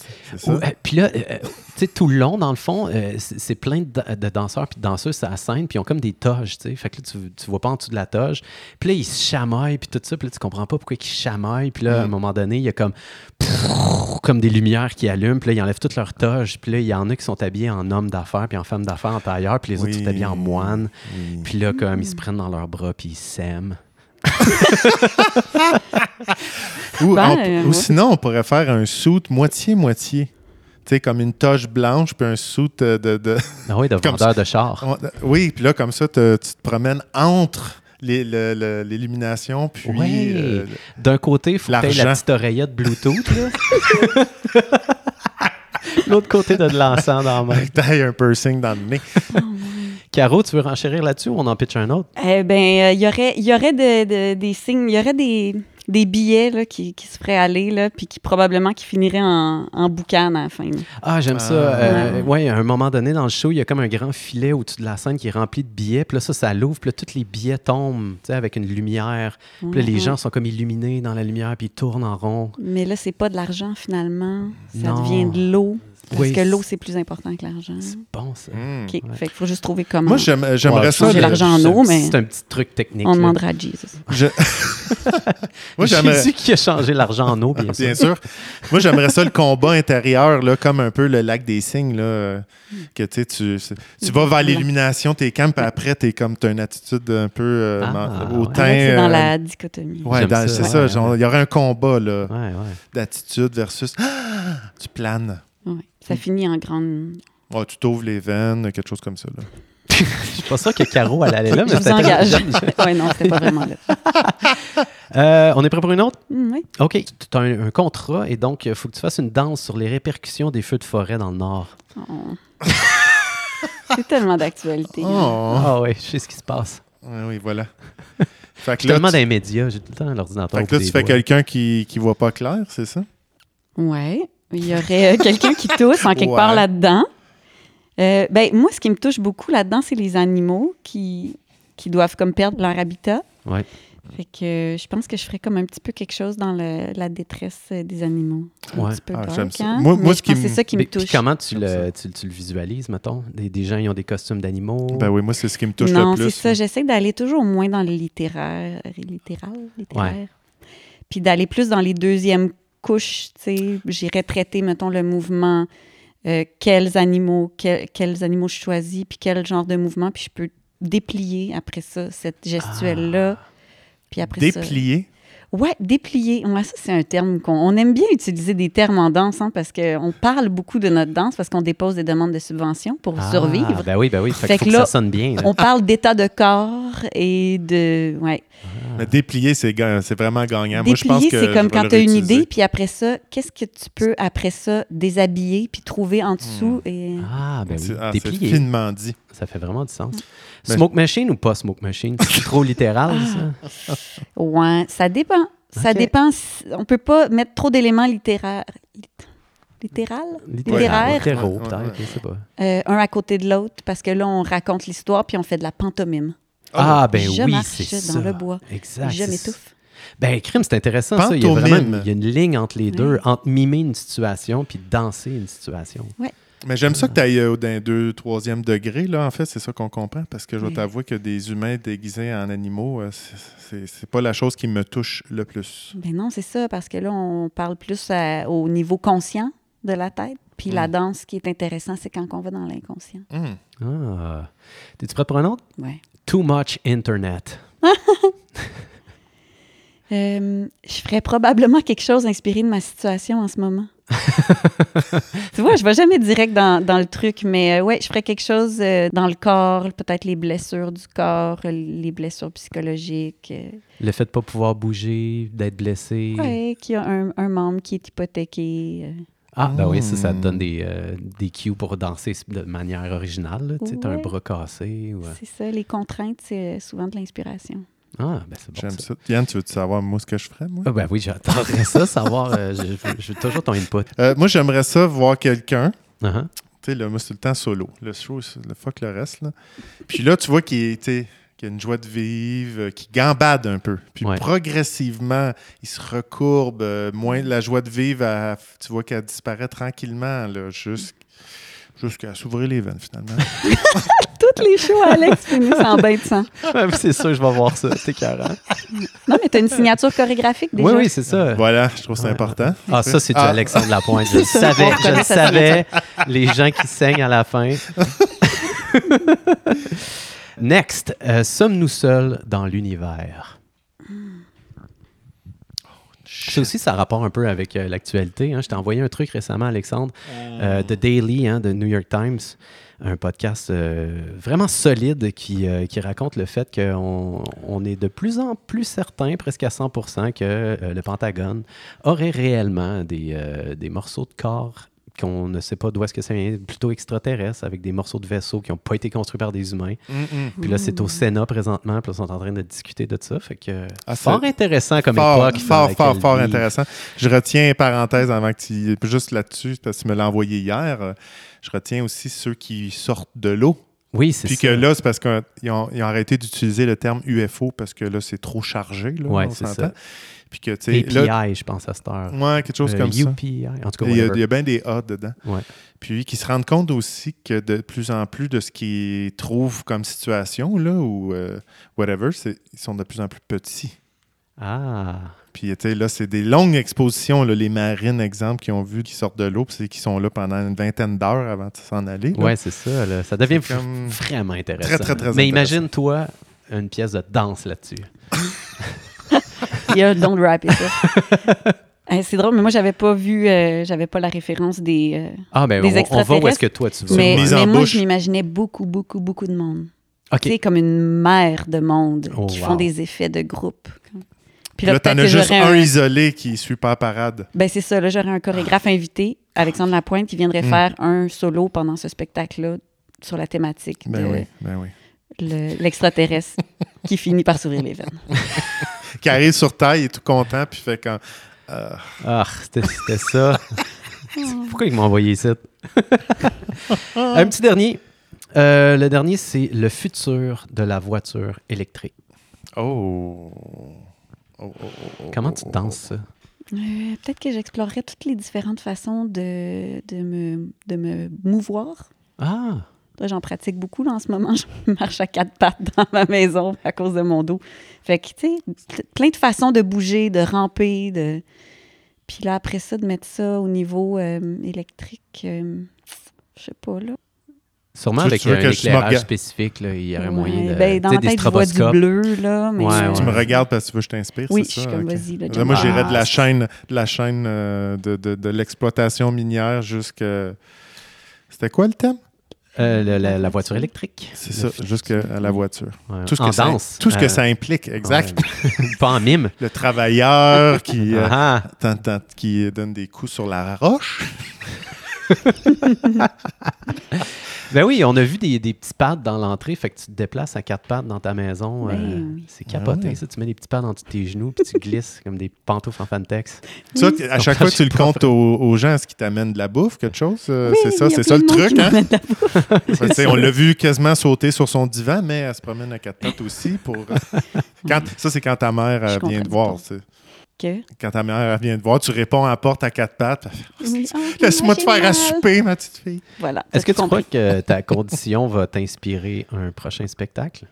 Ouais, puis là, euh, euh, tu sais, tout le long, dans le fond, euh, c'est plein de, da- de danseurs puis de danseuses à la scène, puis ils ont comme des toges, tu sais. Fait que là, tu, tu vois pas en dessous de la toge. Puis là, ils se chamaillent, puis tout ça, puis là, tu comprends pas pourquoi ils se chamaillent. Puis là, à un Mm. moment donné, il y a comme, comme des lumières qui allument, puis là, ils enlèvent toutes leurs toges. Puis là, il y en a qui sont habillés en hommes d'affaires, puis en femmes d'affaires en tailleur, puis les autres Oui. sont habillés en moines. Oui. Puis là, comme, ils se prennent dans leurs bras, puis ils s'aiment. Ou, Ben, on- euh, ou ouais. sinon, on pourrait faire un soute moitié-moitié. Tu sais, comme une toge blanche, puis un soute de. de- Ah oui, de Comme vendeurs de chars. on- oui, puis là, comme ça, te- tu te promènes entre l'élimination, puis. Ouais. euh, D'un côté, il faut que la L'argent. petite oreillette Bluetooth. là. L'autre côté, de l'encens dans la main. un piercing dans le nez. Caro, tu veux renchérir là-dessus ou on en pitch un autre? Eh ben, euh, il y aurait, y aurait de- de- des signes, il y aurait des, des billets là, qui, qui se feraient aller, là, puis qui probablement qui finiraient en, en boucan à la fin. là. Ah, j'aime ça. Ah. Euh, ouais, à un moment donné dans le show, il y a comme un grand filet au-dessus de la scène qui est rempli de billets. Puis là, ça, ça l'ouvre. Puis là, tous les billets tombent tu sais, avec une lumière. Puis là, les gens sont comme illuminés dans la lumière, puis ils tournent en rond. Mais là, c'est pas de l'argent finalement. Ça Non. devient de l'eau. Parce Oui, que l'eau, c'est- plus important que l'argent. C'est bon, ça. Hmm. OK. Ouais. Fait qu'il faut juste trouver comment. Moi, j'aime- j'aimerais Ouais, ça. changer le- l'argent en C'est un eau, petit- mais- C'est un petit truc technique. On là. demandera à Jesus. Je- Moi, j'aimerais. Jésus qui a changé l'argent en eau, bien sûr. Bien sûr. Moi, j'aimerais ça le combat intérieur, là, comme un peu le lac des signes. Là, euh, que tu tu, tu vas vers l'illumination, t'es calme, puis après, t'es comme, t'as une attitude un peu euh, Ah, man- ouais. c'est dans euh, la dichotomie. Ouais, c'est Ouais, ça. Il y aurait un combat là, Ouais, ouais. d'attitude versus Ah! tu planes. Ça finit en grande. Ouais, tu t'ouvres les veines, quelque chose comme ça. Là. Je suis pas sûr que Caro allait aller là, mais c'était engage. oui, non, c'était pas vraiment là. Euh, on est prêt pour une autre? Hum, oui. OK. Tu as un, un contrat et donc il faut que tu fasses une danse sur les répercussions des feux de forêt dans le Nord. Oh. c'est tellement d'actualité. Oh. Ah oui, je sais ce qui se passe. Oui, voilà. Fait Je que là, tellement tu, dans les médias, j'ai tout le temps l'ordinateur. fait que là, tu fais quelqu'un qui ne voit pas clair, c'est ça? Oui. Il y aurait euh, quelqu'un qui tousse en quelque Ouais. part là-dedans. Euh, ben, moi, ce qui me touche beaucoup là-dedans, c'est les animaux qui, qui doivent comme perdre leur habitat. Ouais. Fait que euh, je pense que je ferais comme un petit peu quelque chose dans le- la détresse des animaux. Un petit peu Ah, dark, j'aime ça. hein? Moi- ce qui c'est ça qui me Puis- puis touche. comment tu le, tu, tu le visualises, mettons? Des, des gens, ils ont des costumes d'animaux? Ben oui, moi, c'est ce qui me touche non, le c'est plus. ça. J'essaie d'aller toujours moins dans le littéraire, littéral, littéraire. Puis d'aller plus dans les deuxièmes couches, tu sais. J'irais traiter, mettons, le mouvement, euh, quels animaux, quels, quels animaux je choisis, puis quel genre de mouvement, puis je peux déplier après ça, cette gestuelle-là. Puis après ça... Ouais, déplier. Ouais, ça, c'est un terme qu'on on aime bien utiliser des termes en danse, hein, parce qu'on parle beaucoup de notre danse, parce qu'on dépose des demandes de subventions pour Ah, survivre. Ben oui, ben oui. Fait, Fait que que, là, ça sonne bien. là. On parle d'état de corps et de. Ouais. Mais déplié, c'est vraiment gagnant. Moi, je pense Déplier, c'est comme quand tu as une idée, puis après ça, qu'est-ce que tu peux, après ça, déshabiller, puis trouver en dessous. Et... Ah, ben oui. C'est ah, c'est Déplié. finement dit. Ça fait vraiment du sens. Mais- Smoke machine ou pas smoke machine? C'est trop littéral, Ah. ça? Ouais, ça dépend. Ça dépend. On peut pas mettre trop d'éléments littéraires. Lit- Littéral? Littéraire? Littéraux, Ouais, ouais, peut-être, ouais. je sais pas. Euh, un à côté de l'autre, parce que là, on raconte l'histoire, puis on fait de la pantomime. Ah, ben je oui, marche c'est dans ça. le bois. Exact. je m'étouffe. Ben, crime, c'est intéressant, ça. Il y a vraiment il y a une ligne entre les deux, entre mimer une situation puis danser une situation. Mais j'aime ça que tu ailles euh, d'un deux, troisième degré, là, en fait, c'est ça qu'on comprend, parce que je dois Oui. t'avouer que des humains déguisés en animaux, euh, c'est- pas la chose qui me touche le plus. Ben non, c'est ça, parce que là, on parle plus à- au niveau conscient de la tête. Puis la Mm. danse, ce qui est intéressant, c'est quand on va dans l'inconscient. Hum. Ah. T'es-tu prête pour un autre? Ouais. Too much Internet. Euh, je ferais probablement quelque chose inspiré de ma situation en ce moment. tu vois, je vais jamais direct dans, dans le truc, mais euh, ouais, je ferais quelque chose euh, dans le corps, peut-être les blessures du corps, euh, les blessures psychologiques. euh, Le fait de pas pouvoir bouger, d'être blessé. ouais, qu'il y a un, un membre qui est hypothéqué. euh. Ah, ben oui, ça, ça te Mm. donne des, euh, des cues pour danser de manière originale. Tu sais, un bras cassé. C'est ça, les contraintes, c'est souvent de l'inspiration. Ah, ben c'est bon. J'aime ça. ça. Yann, tu veux savoir, moi, ce que je ferais, moi? Ah, ben oui, j'attendrais ça, savoir. euh, je, veux toujours ton input. Euh, moi, j'aimerais ça voir quelqu'un. Uh-huh. Tu sais, là, moi, c'est le temps solo. Le show, le fuck le reste, là. Puis là, tu vois qu'il sais, qu'il a une joie de vivre, euh, qu'il gambade un peu. Puis Ouais. progressivement, il se recourbe. euh, moins la joie de vivre, tu vois qu'elle disparaît tranquillement, là, jusqu'à s'ouvrir les veines, finalement. Toutes les shows à Alex finissent en bain de sang. Ouais, c'est sûr, je vais voir ça. C'est carré. Non, mais tu as une signature chorégraphique déjà. Oui, oui, c'est ça. voilà, je trouve ça Ouais. important. Ah, ça, c'est du Ah. Alexandre Lapointe. Je le savais, je le savais. Les gens qui saignent à la fin. Next, euh, sommes-nous seuls dans l'univers? Ça aussi, ça a rapport un peu avec euh, l'actualité. hein. Je t'ai envoyé un truc récemment, Alexandre, euh, de Daily, hein, de New York Times, un podcast euh, vraiment solide qui, euh, qui raconte le fait qu'on on est de plus en plus certain, presque à 100% que le Pentagone aurait réellement des, des morceaux de corps qu'on ne sait pas d'où est-ce que ça vient, plutôt extraterrestres, avec des morceaux de vaisseaux qui n'ont pas été construits par des humains. Mm, mm. Puis là, c'est au Sénat présentement, puis là, ils sont en train de discuter de ça. Fait que Ah, fort intéressant comme Fort, époque. fort, dans fort, fort intéressant. Je retiens, parenthèse, avant que tu... Juste là-dessus, parce que tu me l'as envoyé hier, euh, je retiens aussi ceux qui sortent de l'eau. Oui, c'est Puis ça. que là, c'est parce qu'ils ont, arrêté d'utiliser le terme UFO parce que là, c'est trop chargé. Là, on c'est ça. Puis que, API, là, je pense, à cette heure. ouais, quelque chose Euh, comme ça. UPI, en tout cas, Il y a, whatever. il y a bien des A dedans. Ouais. Puis qui se rendent compte aussi que de plus en plus de ce qu'ils trouvent comme situation, là, ou euh, whatever, ils sont de plus en plus petits. Ah, Puis, tu sais, là, c'est des longues expositions, là, les marines, exemple, qui ont vu qu'ils sortent de l'eau, puis c'est qui sont là pendant une vingtaine d'heures avant de s'en aller. ouais, c'est ça. là. Ça devient comme- vraiment intéressant. Très, très, très Mais imagine-toi une pièce de danse là-dessus. Il y a Don't Rap et ça. Eh, c'est drôle, mais moi, j'avais pas vu, euh, j'avais pas la référence des. euh, Ah, ben, Des on, on va où est-ce que toi tu vas? mais en mais moi, je m'imaginais beaucoup, beaucoup, beaucoup de monde. OK. Tu sais, comme une mer de monde Oh, qui wow. font des effets de groupe. Puis là, t'en as juste un un- isolé qui suit pas la parade. Ben, c'est ça. Là, j'aurais un chorégraphe invité, Alexandre Lapointe, qui viendrait Mm. faire un solo pendant ce spectacle-là sur la thématique Ben de oui, ben oui. le- l'extraterrestre qui finit par s'ouvrir les veines. Qui arrive sur Terre, il est tout content, puis fait quand. euh, Ah, c'était ça. Pourquoi ils m'ont envoyé ça? Un petit dernier. Euh, le dernier, c'est le futur de la voiture électrique. oh. Oh, oh, oh, oh, Comment tu danses ça? Euh, Peut-être que j'explorerais toutes les différentes façons de, de, me, de me mouvoir. Ah, j'en pratique beaucoup là, en ce moment. Je marche à quatre pattes dans ma maison à cause de mon dos. Fait que, tu sais, plein de façons de bouger, de ramper, de... Puis là, après ça, de mettre ça au niveau euh, électrique, euh, je sais pas, là. sûrement Tu- avec tu veux un éclairage spécifique, là, il y aurait Ouais, moyen de. ben, dans ma des tête, je vois du bleu, là, mais... Ouais, Tu me regardes parce que tu veux que je t'inspire, Oui, c'est je ça? suis comme, vas-y, là, Là, moi, j'irais de la chaîne, de, la chaîne euh, de, de, de l'exploitation minière jusqu'à. C'était quoi le thème? Euh, le- la, la voiture électrique. C'est ça, jusqu'à la voiture. Ouais. Tout ce en que ça, danse. tout ce que Euh, ça implique, exact. ouais. Pas en mime. Le travailleur qui, euh, Ah, qui donne des coups sur la roche. Ben oui, on a vu des, des petits pads dans l'entrée, fait que tu te déplaces à quatre pattes dans ta maison. Ben euh. C'est capoté, Ah ouais. ça. Tu mets des petits pads en dessous de tes genoux, puis tu glisses comme des pantoufles en Fantex. Ça, à chaque fois tu le comptes aux, aux gens, est-ce qu'ils t'amènent de la bouffe, quelque chose? Euh, Oui, c'est ça, c'est ça le truc. qui Hein? tu on l'a vu quasiment sauter sur son divan, mais elle se promène à quatre pattes aussi. pour. Quand, ça, c'est quand ta mère vient te voir. Que- Quand ta mère elle vient te voir, tu réponds à la porte à quatre pattes. Oui, ah, Laisse-moi te faire à souper, ma petite fille. Voilà. Est-ce que tu tout crois compris. que ta condition va t'inspirer un prochain spectacle?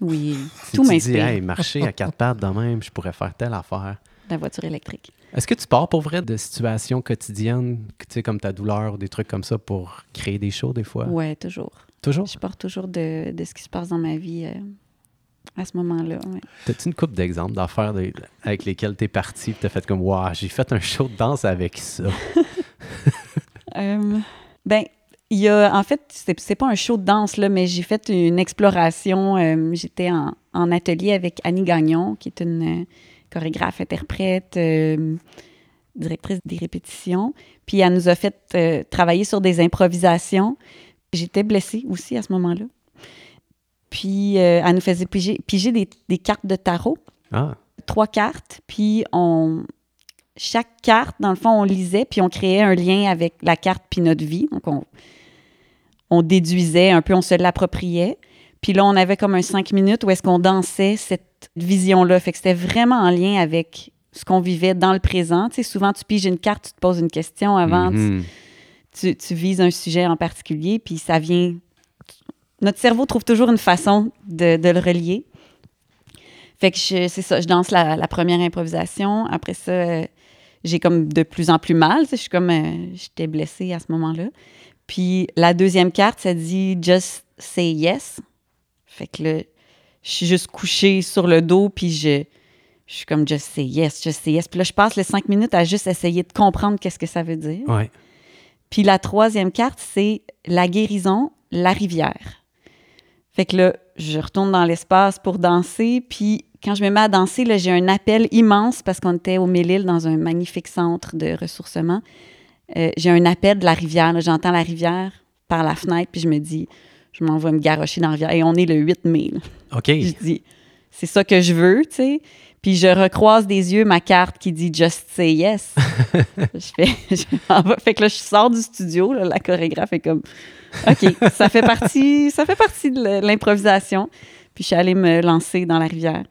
Oui, Si tout tu dis, m'inspire. hey, marcher à quatre pattes de même, je pourrais faire telle affaire. La voiture électrique. Est-ce que tu pars pour vrai de situations quotidiennes, tu sais, comme ta douleur ou des trucs comme ça pour créer des shows des fois? Ouais, toujours. Toujours? Je pars toujours de, de ce qui se passe dans ma vie euh, à ce moment-là. ouais. T'as-tu une couple d'exemples d'affaires de- avec lesquelles t'es parti et t'as fait comme, waouh, j'ai fait un show de danse avec ça? Euh, ben, il y a, en fait, c'est pas un show de danse, là, mais j'ai fait une exploration. euh, J'étais en, en atelier avec Annie Gagnon, qui est une euh, chorégraphe, interprète, directrice des répétitions. Puis elle nous a fait travailler sur des improvisations. J'étais blessée aussi à ce moment-là. Puis euh, elle nous faisait piger, piger des, des cartes de tarot, Ah, trois cartes, puis on chaque carte, dans le fond, on lisait, puis on créait un lien avec la carte puis notre vie. Donc, on, on déduisait un peu, on se l'appropriait. Puis là, on avait comme un cinq minutes où est-ce qu'on dansait cette vision-là. Fait que c'était vraiment en lien avec ce qu'on vivait dans le présent. Tu sais, souvent, tu piges une carte, tu te poses une question avant, tu- mhm. tu, tu vises un sujet en particulier, puis ça vient. Notre cerveau trouve toujours une façon de, de le relier. Fait que c'est ça, je danse la, la première improvisation. Après ça, euh, j'ai comme de plus en plus mal. Je suis comme. euh, J'étais blessée à ce moment-là. Puis la deuxième carte, ça dit Just say yes. Fait que là, je suis juste couchée sur le dos, puis je, je suis comme Just say yes, just say yes. Puis là, je passe les cinq minutes à juste essayer de comprendre qu'est-ce que ça veut dire. Ouais. Puis la troisième carte, c'est la guérison, la rivière. Fait que là, je retourne dans l'espace pour danser. Puis quand je me mets à danser, là, j'ai un appel immense parce qu'on était au Mélile dans un magnifique centre de ressourcement. Euh, j'ai un appel de la rivière. là. J'entends la rivière par la fenêtre, puis je me dis, je m'en vais me garrocher dans la rivière. Et on est le 8 mai. là. OK. Je dis, c'est ça que je veux, tu sais. Puis je recroise des yeux ma carte qui dit Just say yes. je fais. Fait que là, je sors du studio, là, la chorégraphe est comme, OK, ça fait partie, ça fait partie de l'improvisation. Puis je suis allée me lancer dans la rivière.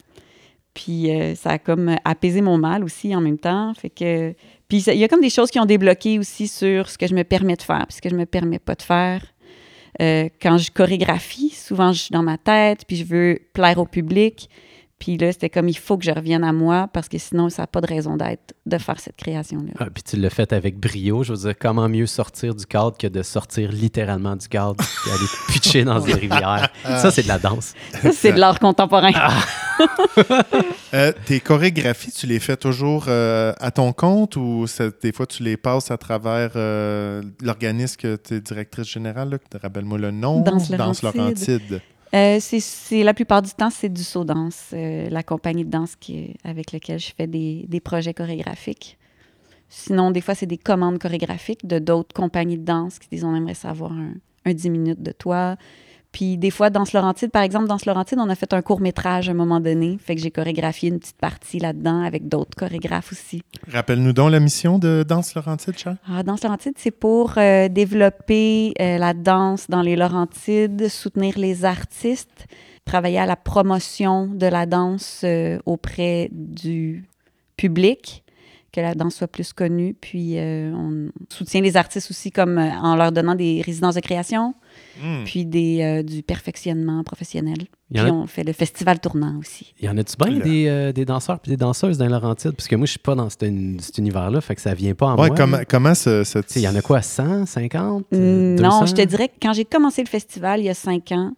Puis euh, ça a comme apaisé mon mal aussi en même temps. Fait que, puis il y a comme des choses qui ont débloqué aussi sur ce que je me permets de faire, puis ce que je me permets pas de faire. Euh, quand je chorégraphie, souvent je suis dans ma tête, puis je veux plaire au public. Puis là, c'était comme il faut que je revienne à moi parce que sinon, ça n'a pas de raison d'être de faire cette création-là. Ah, puis tu l'as fait avec brio. Je veux dire, comment mieux sortir du cadre que de sortir littéralement du cadre et aller pitcher dans une rivière. Ça, c'est de la danse. Ça, c'est de l'art contemporain. Euh, tes chorégraphies, tu les fais toujours euh, à ton compte ou des fois tu les passes à travers euh, l'organisme que tu es directrice générale? Là, rappelle-moi le nom. Danse Laurentide. Laurentide? Euh, c'est- la plupart du temps, c'est du saut danse, euh, la compagnie de danse qui, avec laquelle je fais des, des projets chorégraphiques. Sinon, des fois, c'est des commandes chorégraphiques de d'autres compagnies de danse qui disent on aimerait savoir un, un 10 minutes de toi. Puis des fois, Danse Laurentide, par exemple, Danse Laurentide, on a fait un court métrage à un moment donné. Fait que j'ai chorégraphié une petite partie là-dedans avec d'autres chorégraphes aussi. Rappelle-nous donc la mission de Danse Laurentide, Charles. Ah, Danse Laurentide, c'est pour euh, développer euh, la danse dans les Laurentides, soutenir les artistes, travailler à la promotion de la danse euh, auprès du public, que la danse soit plus connue. Puis euh, on soutient les artistes aussi comme euh, en leur donnant des résidences de création, Hmm. puis des, euh, du perfectionnement professionnel. Il Puis a- on fait le festival tournant aussi. Y en a-tu bien des, euh, des danseurs et des danseuses dans les Laurentides? Parce que moi, je suis pas dans cet, uni- cet univers-là, fait que ça vient pas en Ouais, moi. comment, comment ce, ce- Il y en a quoi, 100, 50? euh, Mm, Non, 200? je te dirais que quand j'ai commencé le festival il y a cinq ans,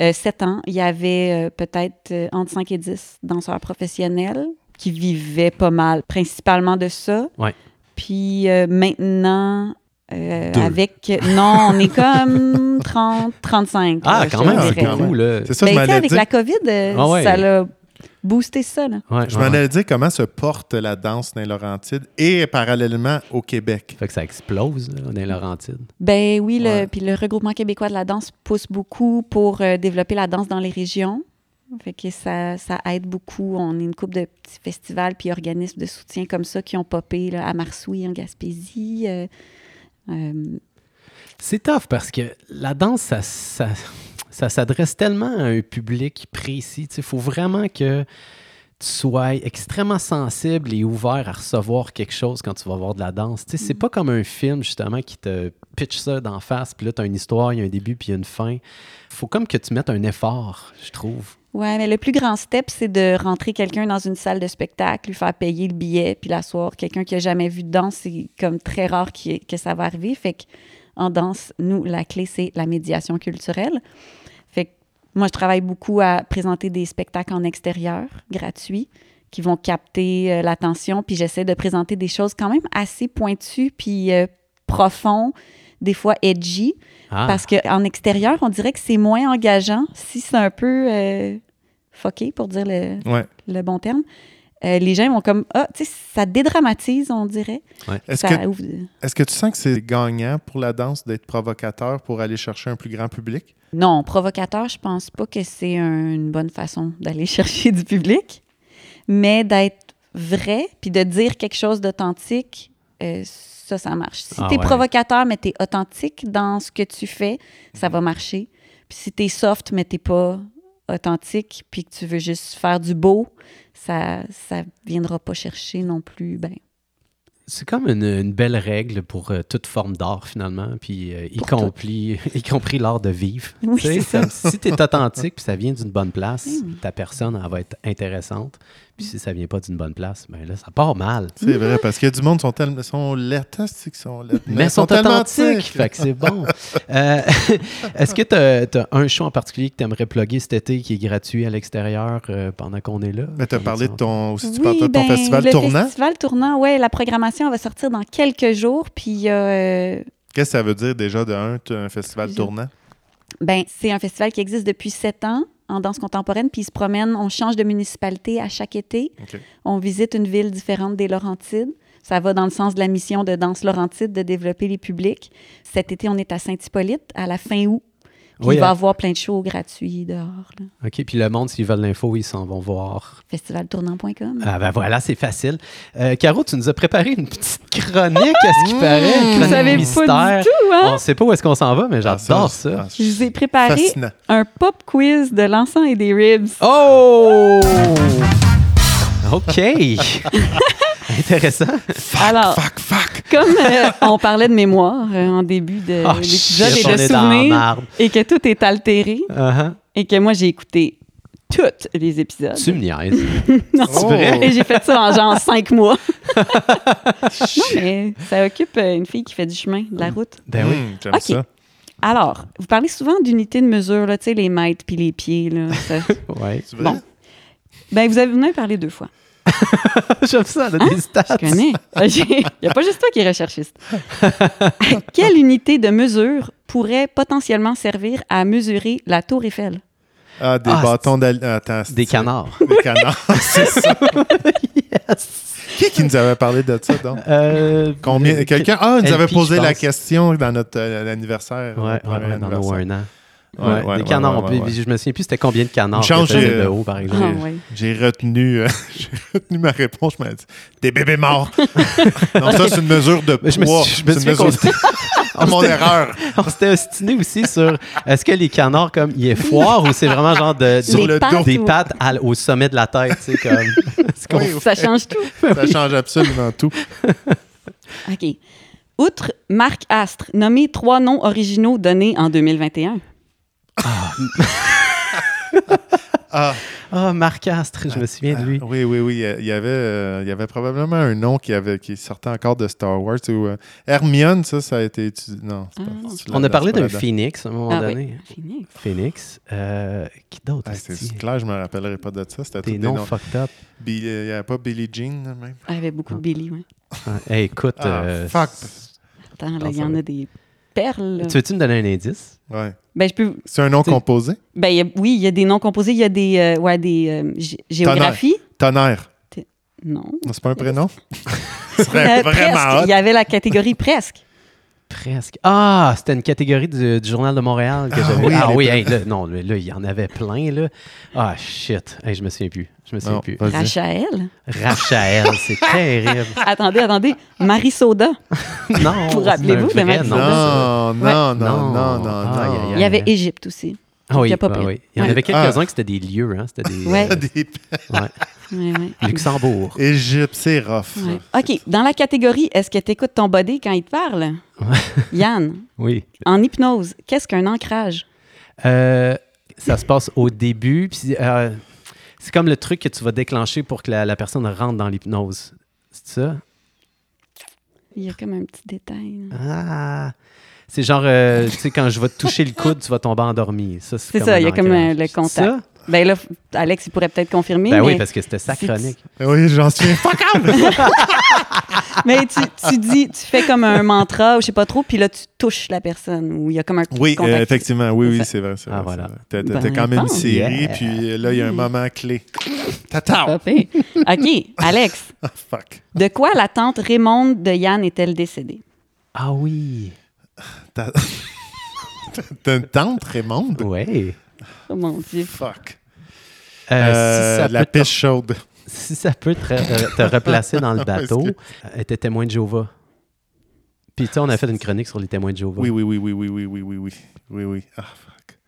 euh, sept ans, il y avait euh, peut-être euh, entre 5 et 10 danseurs professionnels qui vivaient pas mal, principalement de ça. Ouais. Puis euh, maintenant, euh, avec. Non, on est comme 30, 35. Ah, là, quand même, c'est beaucoup, là. C'est ça, Ben, je tu sais, avec la COVID, euh, Ah ouais. ça l'a boosté ça. Là. Ouais, Je ouais, m'en allais dire comment se porte la danse dans les Laurentides et parallèlement au Québec. Fait que ça explose là, dans les Laurentides. Ben oui, le, Ouais. puis le regroupement québécois de la danse pousse beaucoup pour euh, développer la danse dans les régions. Fait que ça, ça aide beaucoup. On est une couple de petits festivals puis organismes de soutien comme ça qui ont popé là, à Marsouille, en Gaspésie. Euh, C'est tough parce que la danse, ça, ça, ça s'adresse tellement à un public précis. Il faut vraiment que tu sois extrêmement sensible et ouvert à recevoir quelque chose quand tu vas voir de la danse. Tu sais, C'est pas comme un film, justement, qui te pitch ça d'en face, puis là, tu as une histoire, il y a un début, puis il y a une fin. faut comme que tu mettes un effort, je trouve. Ouais, mais le plus grand step, c'est de rentrer quelqu'un dans une salle de spectacle, lui faire payer le billet, puis l'asseoir. Quelqu'un qui a jamais vu de danse, c'est comme très rare que ça va arriver. Fait que en danse, nous, la clé, c'est la médiation culturelle. Fait que moi, je travaille beaucoup à présenter des spectacles en extérieur, gratuits, qui vont capter euh, l'attention, puis j'essaie de présenter des choses quand même assez pointues, puis euh, profonds, des fois edgy. Ah, Parce qu'en extérieur, on dirait que c'est moins engageant si c'est un peu euh, fucké, pour dire le, Ouais. le bon terme. euh, les gens vont comme ah, tu sais, ça dédramatise, on dirait. Est-ce Ça que, ouvre- est-ce que tu sens que c'est gagnant pour la danse d'être provocateur pour aller chercher un plus grand public? Non, provocateur, je pense pas que c'est un- une bonne façon d'aller chercher du public, mais d'être vrai puis de dire quelque chose d'authentique, euh, ça, ça marche. Si Ah t'es ouais. provocateur, mais t'es authentique dans ce que tu fais, ça va marcher. Puis si t'es soft, mais t'es pas authentique, puis que tu veux juste faire du beau, ça ça viendra pas chercher non plus. Ben, C'est comme une, une belle règle pour euh, toute forme d'art, finalement, puis euh, y, compris, y compris l'art de vivre. Oui, ça. si tu es authentique puis ça vient d'une bonne place, Oui, oui. ta personne, elle va être intéressante. Puis si ça vient pas d'une bonne place, ben là, ça part mal. C'est vrai, parce qu'il y a du monde qui sont tellement sont laides, c'est qu'ils sont laides, Mais, ils sont tellement authentiques, tiques. fait que c'est bon. Euh, Est-ce que tu as, un show en particulier que tu aimerais plugger cet été qui est gratuit à l'extérieur euh, pendant qu'on est là? Mais tu as Par parlé de ton, aussi, tu Oui, parlais de ton ben, festival le tournant. festival tournant, ouais, la programmation va sortir dans quelques jours, puis euh, Qu'est-ce que ça veut dire déjà de un, festival tournant? Ben, c'est un festival qui existe depuis sept ans en danse contemporaine, puis il se promène, on change de municipalité à chaque été. On visite une ville différente des Laurentides. Ça va dans le sens de la mission de Danse Laurentide de développer les publics. Cet été, on est à Saint-Hippolyte, à la fin août. Puis Oui, il va y hein. avoir plein de shows gratuits dehors. là. OK, puis le monde, s'ils veulent l'info, ils s'en vont voir. Festivaltournant.com. Ah ben voilà, c'est facile. Euh, Caro, tu nous as préparé une petite chronique, à ce qui Mmh. paraît. Vous chronique savez mystère. pas du tout, hein? On ne sait pas où est-ce qu'on s'en va, mais Ah, j'adore ça. ah, Je vous ai préparé Fascinant. un pop quiz de l'encens et des ribs. Oh! OK. Intéressant. Alors, Fuck, fuck! comme euh, on parlait de mémoire euh, en début de Oh, l'épisode et de souvenirs, et que tout est altéré, Uh-huh. et que moi, j'ai écouté tous les épisodes. Tu me niaises. Non. C'est vrai? Et j'ai fait ça en genre cinq mois. non, mais ça occupe euh, une fille qui fait du chemin, de la route. Ben oui. Hum, J'aime OK. ça. Alors, vous parlez souvent d'unités de mesure, là, tu sais, les mètres puis les pieds. Là, ça- Ouais. C'est vrai? Bon. ben, vous avez venu parler deux fois. J'aime ça, là, des stats. Je connais. Il n'y a pas juste toi qui es recherchiste. Quelle unité de mesure pourrait potentiellement servir à mesurer la tour Eiffel? Ah, des Ah, bâtons d'al... Attends, Des canards. Des canards, c'est ça. yes. Qui qui nous avait parlé de ça, donc? Euh, Combien? euh, Quelqu'un? Ah, nous LP, avait posé la question dans notre euh, anniversaire. Ouais, dans nos un an. Ouais, des canards. ouais, ouais. Je me souviens plus c'était combien de canards j'ai, de euh, haut, par exemple. Ah, ouais. J'ai retenu, euh, j'ai retenu ma réponse. Je m'ai dit, des bébés morts. non, ça, c'est une mesure de Mais je me poids. suis- je me C'est souviens une qu'on mesure de- mon erreur. On s'était ostiné aussi sur est-ce que les canards, comme, il est foire ou c'est vraiment genre de, Sur Les le pattes dos. des ou- pattes à- au sommet de la tête, tu sais, comme. Oui. Ça change tout. Ça change absolument tout. OK. Outre Marc Astre, nommez trois noms originaux donnés en 2021. Ah, Ah, Marc Astre, je me souviens de lui. ah, oui, oui, oui. Il y avait, euh, il y avait probablement un nom qui, avait, qui sortait encore de Star Wars. Ou, euh, Hermione, ça, ça a été utilisé. Non, c'est pas Ah, c'est On a parlé d'un phoenix à un moment Ah donné. oui, fini. Phoenix. Euh, qui d'autre? Ah, c'est clair, je me rappellerai pas de ça. C'était Des noms fucked up. Il n'y avait pas Billie Jean, même. Ah, Il y avait beaucoup de Billy, oui. Hey, écoute. Ah, euh, fuck. Attends, là, Ah, il y en a des perles. Tu veux-tu me donner un indice? Ouais. Ben, je peux... C'est un nom Tu- composé? ben, il y a- oui, il y a des noms composés, il y a des, euh, ouais, des euh, gé- géographies. Tonnerre. Non. Non, C'est pas un prénom? Ce serait Euh, vraiment. Il y avait la catégorie presque. Presque. Ah, c'était une catégorie du, du Journal de Montréal que Ah j'avais. oui, ah oui, hey, là, non, là, il y en avait plein, là. Ah, shit. Hey, je me souviens plus. Je me souviens Non, plus. vas-y. Rachael. Rachael, c'est terrible. attendez, attendez. Marie Soda. Non. Vous c'est rappelez-vous de Marie Soda? ça. Non, non, non, Non. non, non, Aïe, non. aïe, Il y avait Égypte aussi. Ah oui, Il y a pas ah pire. oui. Il y en Ouais. avait quelques-uns que c'était des lieux, hein. C'était des. Ouais. euh, Des- ouais. Luxembourg. Égypte, c'est rough. OK. Dans la catégorie Est-ce que tu écoutes ton body quand il te parle? Yann, Oui. en hypnose, qu'est-ce qu'un ancrage? Euh, ça se passe au début. Puis, euh, c'est comme le truc que tu vas déclencher pour que la, la personne rentre dans l'hypnose. C'est ça? Il y a comme un petit détail. là. Ah! C'est genre, euh, tu sais, quand je vais te toucher le coude, tu vas tomber endormi. Ça, C'est ça, il y a comme un- le C'est contact. ça? Ben là, Alex, il pourrait peut-être confirmer. Ben mais oui, parce que c'était sa chronique. Oui, j'en suis. Fuck out! Mais tu, tu dis, tu fais comme un mantra ou je sais pas trop, puis là, tu touches la personne ou il y a comme un Oui, contact. euh, effectivement, oui, oui, c'est vrai. c'est Ah, vrai, voilà. T'as- T'as Ben, t'as quand même une série, Yeah. puis euh, là, il y a un moment clé. Tata! OK, Alex, Ah, fuck. de quoi la tante Raymonde de Yann est-elle décédée? Ah oui. T'as T'as une tante, Raymond? Ouais. Oh mon Dieu. Fuck. Euh, Euh, si, la te, pêche chaude. si ça peut te, re- te replacer dans le bateau, elle était témoin de Jéhovah. Puis, tu sais, on a fait une chronique sur les témoins de Jéhovah. Oui, oui, oui, oui, oui, oui, oui, oui, oui. Oui, oui. Ah, fuck.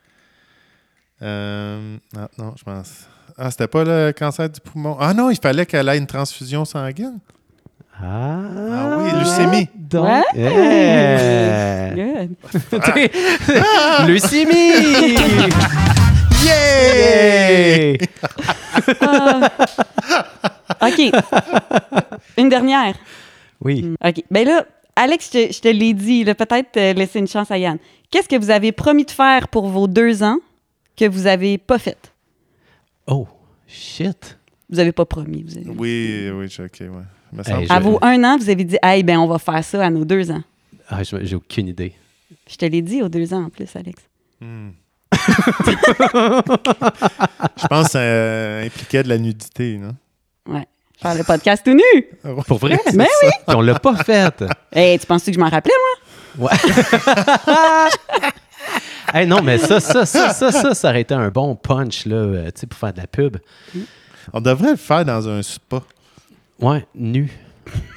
Euh, ah, non, je pense. Ah, c'était pas le cancer du poumon? Ah non, il fallait qu'elle ait une transfusion sanguine. Ah, Ah oui, leucémie. Donc, Ouais. Yeah. Good. Leucémie! Yeah! Ah. OK. Une dernière. Oui. OK. Ben là, Alex, je te, je te l'ai dit, peut-être euh, laisser une chance à Yann. Qu'est-ce que vous avez promis de faire pour vos deux ans que vous avez pas fait? Oh, shit. Vous avez pas promis. Vous avez... Oui, oui, je- ok, ouais. Il me semble Hey, que- À vos un an, vous avez dit, hey, ben, on va faire ça à nos deux ans. Ah, je- j'ai aucune idée. Je te l'ai dit aux deux ans en plus, Alex. Hmm. je pense que ça euh, impliquait de la nudité, non? Ouais. Faire le podcast tout nu. Pour vrai? Ben oui! On l'a pas fait. Hey, tu penses que je m'en rappelais, moi? Hey, non, mais ça, ça, ça, ça, ça, ça aurait été un bon punch, là, euh, tu sais, pour faire de la pub. On devrait le faire dans un spa. Ouais, nu.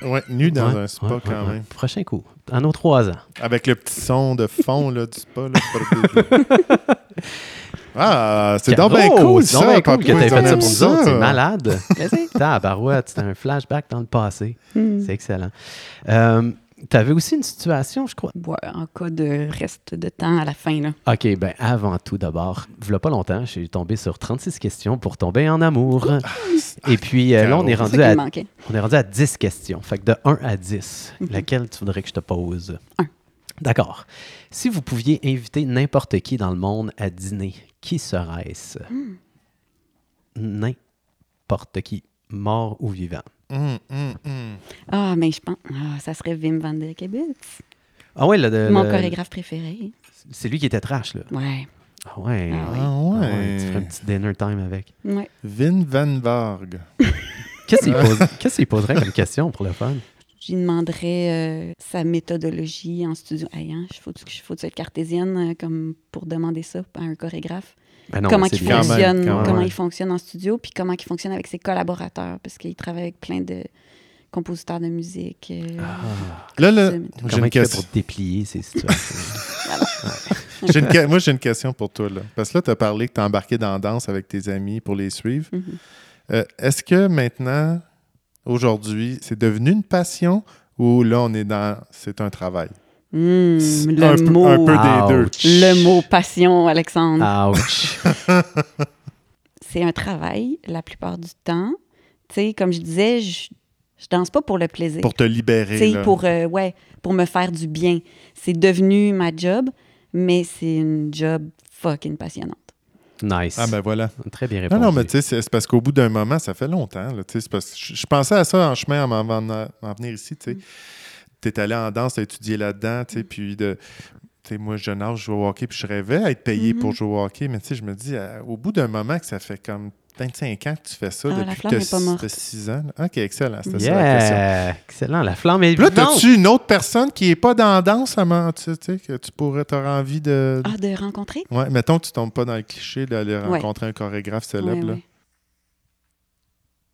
Ouais, nu dans Ouais, un spa ouais, quand ouais, même. ouais. Prochain coup. En nos trois ans. Avec le petit son de fond là, du spa. Là. ah, c'est donc bien cool, c'est ça. bien cool que t'aies fait ça pour nous autres. C'est malade. C'était un flashback dans le passé. Hmm. C'est excellent. Euh, tu avais aussi une situation, je crois. Ouais, en cas de reste de temps à la fin, là. OK, ben avant tout d'abord, il pas longtemps, j'ai tombé sur 36 questions pour tomber en amour. Et puis euh, là, on est, rendu à, on est rendu à 10 questions. Fait que de 1 à 10, laquelle tu voudrais que je te pose? Un. D'accord. Si vous pouviez inviter n'importe qui dans le monde à dîner, qui serait-ce? N'importe qui, mort ou vivant. Hum, hum, hum. Ah, mais je pense... Ah, ça serait Wim van der Kebitz. Ah ouais, le, le- Mon le- chorégraphe préféré. c'est lui qui était trash, là. Ouais. Ah ouais. Ah oui. Ah Ah ouais. ouais, tu ferais un petit dinner time avec. Ouais. Vin Van Varg. Qu'est-ce qu'il pose- qu'est-ce qu'il poserait comme question pour le fun? J'y demanderais euh, sa méthodologie en studio. Hey, hein, faut-tu faut être cartésienne euh, comme pour demander ça à un chorégraphe? Ben non, comment il bien. Quand même, fonctionne, quand comment Ouais. il fonctionne en studio, puis comment il fonctionne avec ses collaborateurs, parce qu'il travaille avec plein de compositeurs de musique. euh, Ah, Là, là, j'ai une question. pour déplier ces situations? Une Moi, j'ai une question pour toi. Là. Parce que là, tu as parlé que tu as embarqué dans la danse avec tes amis pour les suivre. Mhm. Euh, Est-ce que maintenant, aujourd'hui, c'est devenu une passion ou là, on est dans. C'est un travail? Hmm, le un, peu- mot. un peu des deux. Ouch. Le mot passion, Alexandre. Ouch. C'est un travail la plupart du temps. Tu sais, comme je disais, je, je danse pas pour le plaisir. Pour te libérer. Tu sais, là. pour, euh, ouais, pour me faire du bien. C'est devenu ma job, mais c'est une job fucking passionnante. Nice. Ah, ben voilà. Très bien Non, répondu. non, mais tu sais, c'est parce qu'au bout d'un moment, ça fait longtemps. Là, tu sais, c'est parce que je, je pensais à ça en chemin en- en venir ici. Tu es allé en danse, tu as étudié là-dedans. tu sais, Puis, de, tu sais, moi, jeune âge, je jouais au hockey, puis je rêvais à être payé pour jouer au hockey. Mais tu sais, je me dis, euh, au bout d'un moment, que ça fait comme 25 ans que tu fais ça, Ah, depuis que tu 6 ans. OK, excellent. C'était ça la question. Excellent. La flamme est Puis là, as-tu une autre personne qui n'est pas dans la danse, tu sais, que tu pourrais, t'aurais envie de. Ah, de rencontrer? Ouais, mettons que tu tombes pas dans le cliché d'aller Ouais. rencontrer un chorégraphe célèbre. Ouais, là. ouais.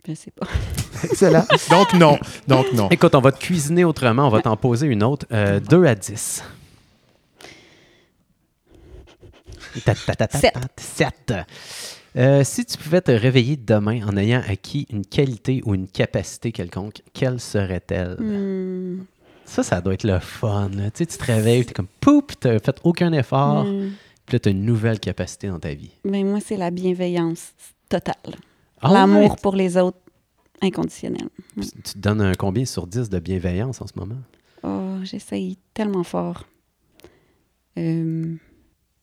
Je sais pas. Excellent. Donc, non. Donc, non. Écoute, on va te cuisiner autrement. On va t'en poser une autre. Euh, 2 à 10. Ta- ta- ta- ta- Sept. ta- Sept. Euh, si tu pouvais te réveiller demain en ayant acquis une qualité ou une capacité quelconque, quelle serait-elle? Hmm. Ça, ça doit être le fun. là. Tu sais, tu te réveilles, tu es comme poup, tu n'as fait aucun effort, Hmm. puis là, tu as une nouvelle capacité dans ta vie. Ben, moi, c'est la bienveillance totale. Ah L'amour ouais? pour les autres, inconditionnel. Puis Tu te donnes un combien sur 10 de bienveillance en ce moment? Oh, j'essaye tellement fort. Euh,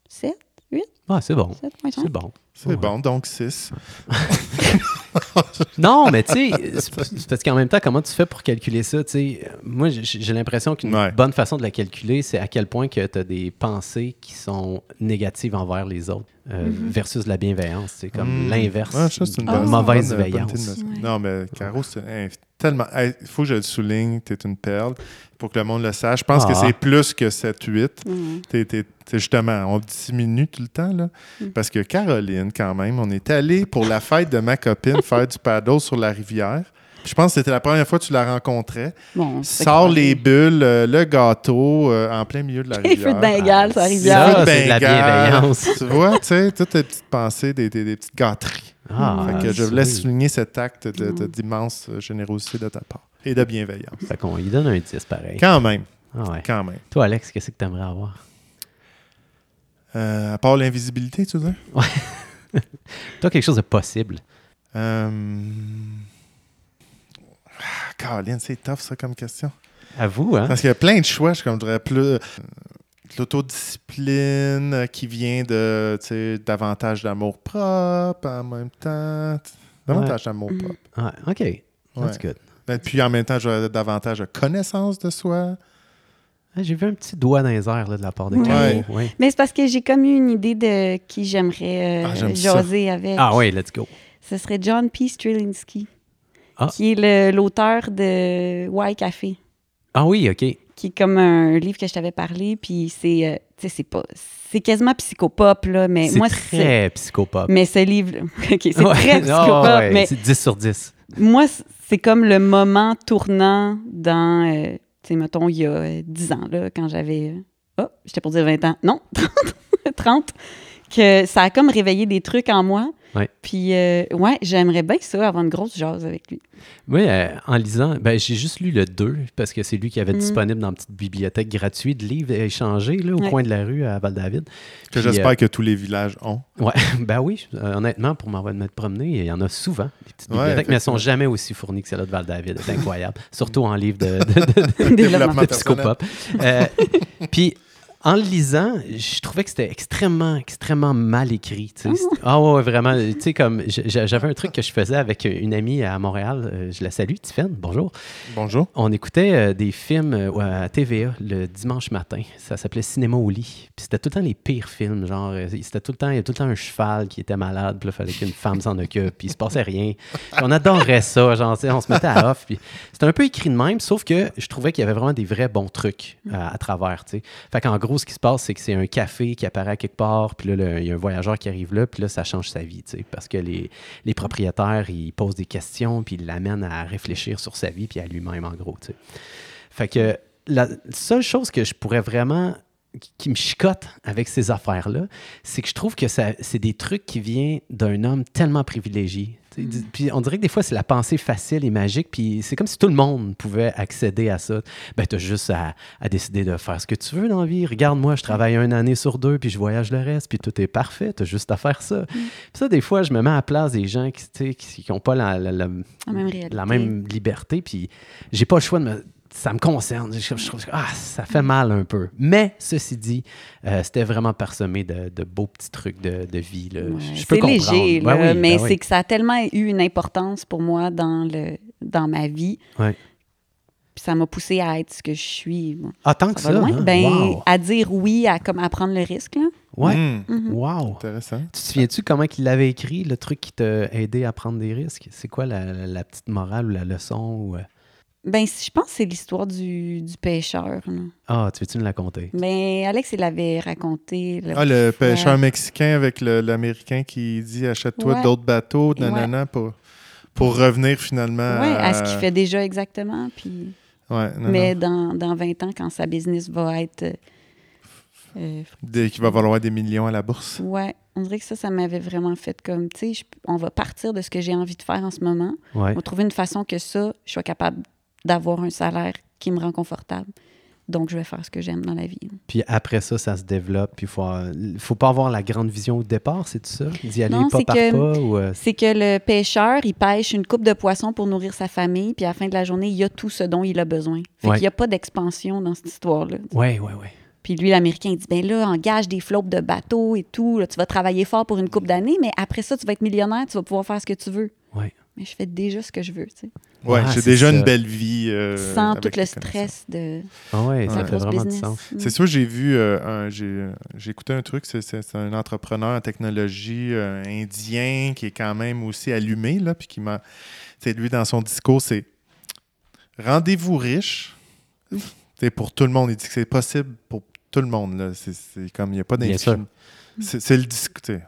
7, 8? Ah, c'est bon. 7.5. C'est bon. C'est Ouais. bon, donc 6. Non, mais tu sais, c'est parce qu'en même temps, comment tu fais pour calculer ça? Moi, j'ai l'impression qu'une Ouais. bonne façon de la calculer, c'est à quel point que tu as des pensées qui sont négatives envers les autres euh, versus la bienveillance. C'est comme Hmm. l'inverse. Ouais, une bonne- mauvaise bonne- veillance. Non, mais Caro, c'est hein, tellement. Il faut que je le souligne, tu es une perle. Pour que le monde le sache. Je pense Ah. que c'est plus que 7-8. Mhm. T'es- t'es- t'es justement, on diminue tout le temps, là. Mm. Parce que Caroline, quand même, on est allé pour la fête de ma copine faire du paddle sur la rivière. Puis Je pense que c'était la première fois que tu la rencontrais. Bon, Sors les bulles, euh, le gâteau euh, en plein milieu de la Les rivière. feux de Bengale, sur la Ah, rivière. Ça, c'est de la Bengale. bienveillance. Tu vois, tu sais, toutes les petites pensées, des, des- des petites gâteries. Ah, Fait que je oui. voulais souligner cet acte de- de- Mm. d'immense euh, générosité de ta part et de bienveillance. Fait qu'on lui donne un 10 pareil. Quand même, Ah ouais. quand même. Toi, Alex, qu'est-ce que tu aimerais avoir? Euh, à part l'invisibilité, tu veux dire? Toi, quelque chose de possible. Euh... Ah, Caroline, c'est tough ça comme question. À vous, hein? Parce qu'il y a plein de choix, je dirais plus euh, l'autodiscipline euh, qui vient de tu sais, davantage d'amour propre en même temps. Davantage d'amour propre. Ouais, OK. That's Ouais. good. Ben, Puis en même temps, j'aurais davantage de connaissance de soi. Ah, J'ai vu un petit doigt dans les airs là, de la part de Ouais. Caro. Mais c'est parce que j'ai comme eu une idée de qui j'aimerais euh, Ah, ça. jaser avec. Ah oui, let's go. Ce serait John P. Strelinsky, Ah. qui est le- l'auteur de Why Café, Ah oui, OK. qui est comme un livre que je t'avais parlé, puis c'est, euh, tu sais, c'est pas, c'est quasiment psychopop là, mais C'est moi c'est, très psychopop. mais ce livre, ok, c'est Ouais. très psychopop, ouais, mais C'est 10 sur 10. moi c'est comme le moment tournant dans, euh, sais, mettons il y a euh, 10 ans quand j'avais, euh, oh, j'étais pour dire 20 ans, non, 30, 30, que ça a comme réveillé des trucs en moi. Ouais. Puis, euh, ouais, j'aimerais bien ça, avoir une grosse jase avec lui. Oui, euh, en lisant, ben, j'ai juste lu le 2 parce que c'est lui qui avait Mhm. disponible dans une petite bibliothèque gratuite de livres échangés là, au Ouais. coin de la rue à Val-David. Que j'espère euh, que tous les villages ont. Ouais, ben oui, euh, honnêtement, pour m'avoir de me promener, il y en a souvent, des petites Ouais, bibliothèques, mais elles sont effectivement. jamais aussi fournies que celle-là de Val-David. C'est incroyable. Surtout en livre de, de, de- Développement de personnel. psychopop. Euh, Puis, en le lisant, je trouvais que c'était extrêmement, extrêmement mal écrit. Ah ouais, ouais, vraiment. Tu sais, comme j'avais un truc que je faisais avec une amie à Montréal. euh, Je la salue, Tiffaine. Bonjour. Bonjour. On écoutait euh, des films euh, à TVA le dimanche matin. Ça s'appelait Cinéma au lit. Puis c'était tout le temps les pires films. Genre, c'était tout le temps, il y avait tout le temps un cheval qui était malade. Puis là, il fallait qu'une femme s'en occupe. Puis il se passait rien. Puis on adorait ça. Genre, on se mettait à off. Puis c'était un peu écrit de même, sauf que je trouvais qu'il y avait vraiment des vrais bons trucs à travers. tu sais. Fait qu'en gros, ce qui se passe, c'est que c'est un café qui apparaît quelque part. Puis là, il y a un voyageur qui arrive là. Puis là, ça change sa vie. tu sais, Parce que les, les propriétaires, ils posent des questions. Puis ils l'amènent à réfléchir sur sa vie. Puis à lui-même, en gros. tu sais. Fait que la seule chose que je pourrais vraiment qui- me chicote avec ces affaires-là, c'est que je trouve que c'est des trucs qui viennent d'un homme tellement privilégié. Di- Puis on dirait que des fois, c'est la pensée facile et magique, puis c'est comme si tout le monde pouvait accéder à ça. Ben, t'as juste à, à décider de faire ce que tu veux dans la vie. Regarde-moi, je travaille une année sur deux, puis je voyage le reste, puis tout est parfait. T'as juste à faire ça. Puis ça, des fois, je me mets à la place des gens qui n'ont pas la, la- la- la même liberté, puis j'ai pas le choix de me. Ça me concerne. Je, je trouve que ah, ça fait mal un peu. Mais, ceci dit, euh, c'était vraiment parsemé de, de beaux petits trucs de, de vie. là. Ouais, Je- je peux c'est comprendre. léger, Ben là, oui, mais ben oui. c'est que ça a tellement eu une importance pour moi dans, le, dans ma vie. Ouais. Puis ça m'a poussé à être ce que je suis. Ah, tant que Ça hein? Ben, wow. à dire oui, à, comme, à prendre le risque. Là. Ouais. Hmm, Mhm. Wow. Intéressant. Tu te souviens-tu comment il l'avait écrit, le truc qui t'a aidé à prendre des risques? C'est quoi la, la- la petite morale ou la leçon? Ou... Ben, je pense que c'est l'histoire du, du pêcheur. là. Ah, tu veux-tu nous la conter? Mais Alex, il l'avait raconté. là. Ah, le pêcheur mexicain avec le- l'Américain qui dit achète-toi Ouais. d'autres bateaux, nanana, pour, pour revenir finalement Ouais, à, à ce qu'il fait déjà exactement. Puis... Ouais, non, Mais non. Dans, dans 20 ans, quand sa business va être. euh, euh, Dès qu'il va valoir des millions à la bourse. ouais, on dirait que ça, ça m'avait vraiment fait comme, tu sais, je- on va partir de ce que j'ai envie de faire en ce moment. Ouais. On va trouver une façon que ça, je sois capable d'avoir un salaire qui me rend confortable. Donc, je vais faire ce que j'aime dans la vie. Puis après ça, ça se développe. Puis il faut, faut pas avoir la grande vision au départ, c'est ça? D'y aller Non, pas c'est par que- pas? Ou, euh, C'est que le pêcheur, il pêche une coupe de poissons pour nourrir sa famille, puis à la fin de la journée, il a tout ce dont il a besoin. Fait Ouais. qu'il n'y a pas d'expansion dans cette histoire-là. Ouais, ouais, ouais. Puis lui, l'Américain, il dit ben là, engage des flottes de bateaux et tout. là, tu vas travailler fort pour une couple d'années, mais après ça, tu vas être millionnaire, tu vas pouvoir faire ce que tu veux. Ouais. Mais je fais déjà ce que je veux, tu sais. Ouais, Ah, j'ai c'est déjà ça. une belle vie. euh, Sans tout le stress de Ah ouais, ça Ouais. fait vraiment business. du sens. Mm. C'est sûr, j'ai vu, euh, un- j'ai j'ai écouté un truc, c'est- c'est c'est un entrepreneur en technologie euh, indien qui est quand même aussi allumé, là, puis qui m'a. Tu sais, lui, dans son discours, c'est rendez-vous riche. C'est pour tout le monde. Il dit que c'est possible pour tout le monde. là. C'est c'est comme, il n'y a pas. Mm. C'est le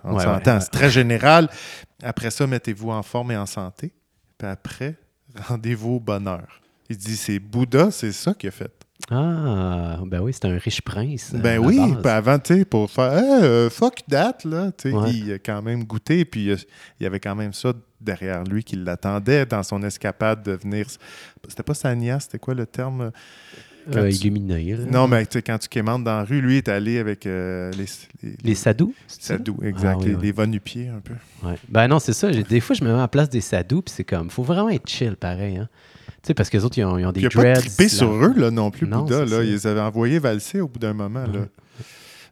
Ouais, ouais. C'est très général. Après ça, mettez-vous en forme et en santé. Puis après, rendez-vous au bonheur. Il dit, c'est Bouddha, c'est ça qu'il a fait. Ah, ben oui, c'est un riche prince. euh, Ben oui, puis avant, tu sais, pour faire Hey, euh, fuck that, là, tu sais, Ouais. il a quand même goûté, puis il, y avait quand même ça derrière lui qui l'attendait dans son escapade de venir. C'était pas Sania, c'était quoi le terme quand Euh, tu-. Non, mais tu sais, quand tu quémantes dans la rue, lui est allé avec euh, les, les, Les sadous? sadous, exact, Ah oui, les, oui. les va-nu-pieds un peu. Ouais. Ben non, c'est ça. Des fois, je me mets à la place des sadous, puis c'est comme, faut vraiment être chill, pareil. Hein? Tu sais, parce que les autres, ils ont, ils ont des Puis il a pas dreads. trippé sur eux, là, non plus, Non, Bouddha, là. ça. Ils les avaient envoyés valser au bout d'un moment, là. Ouais.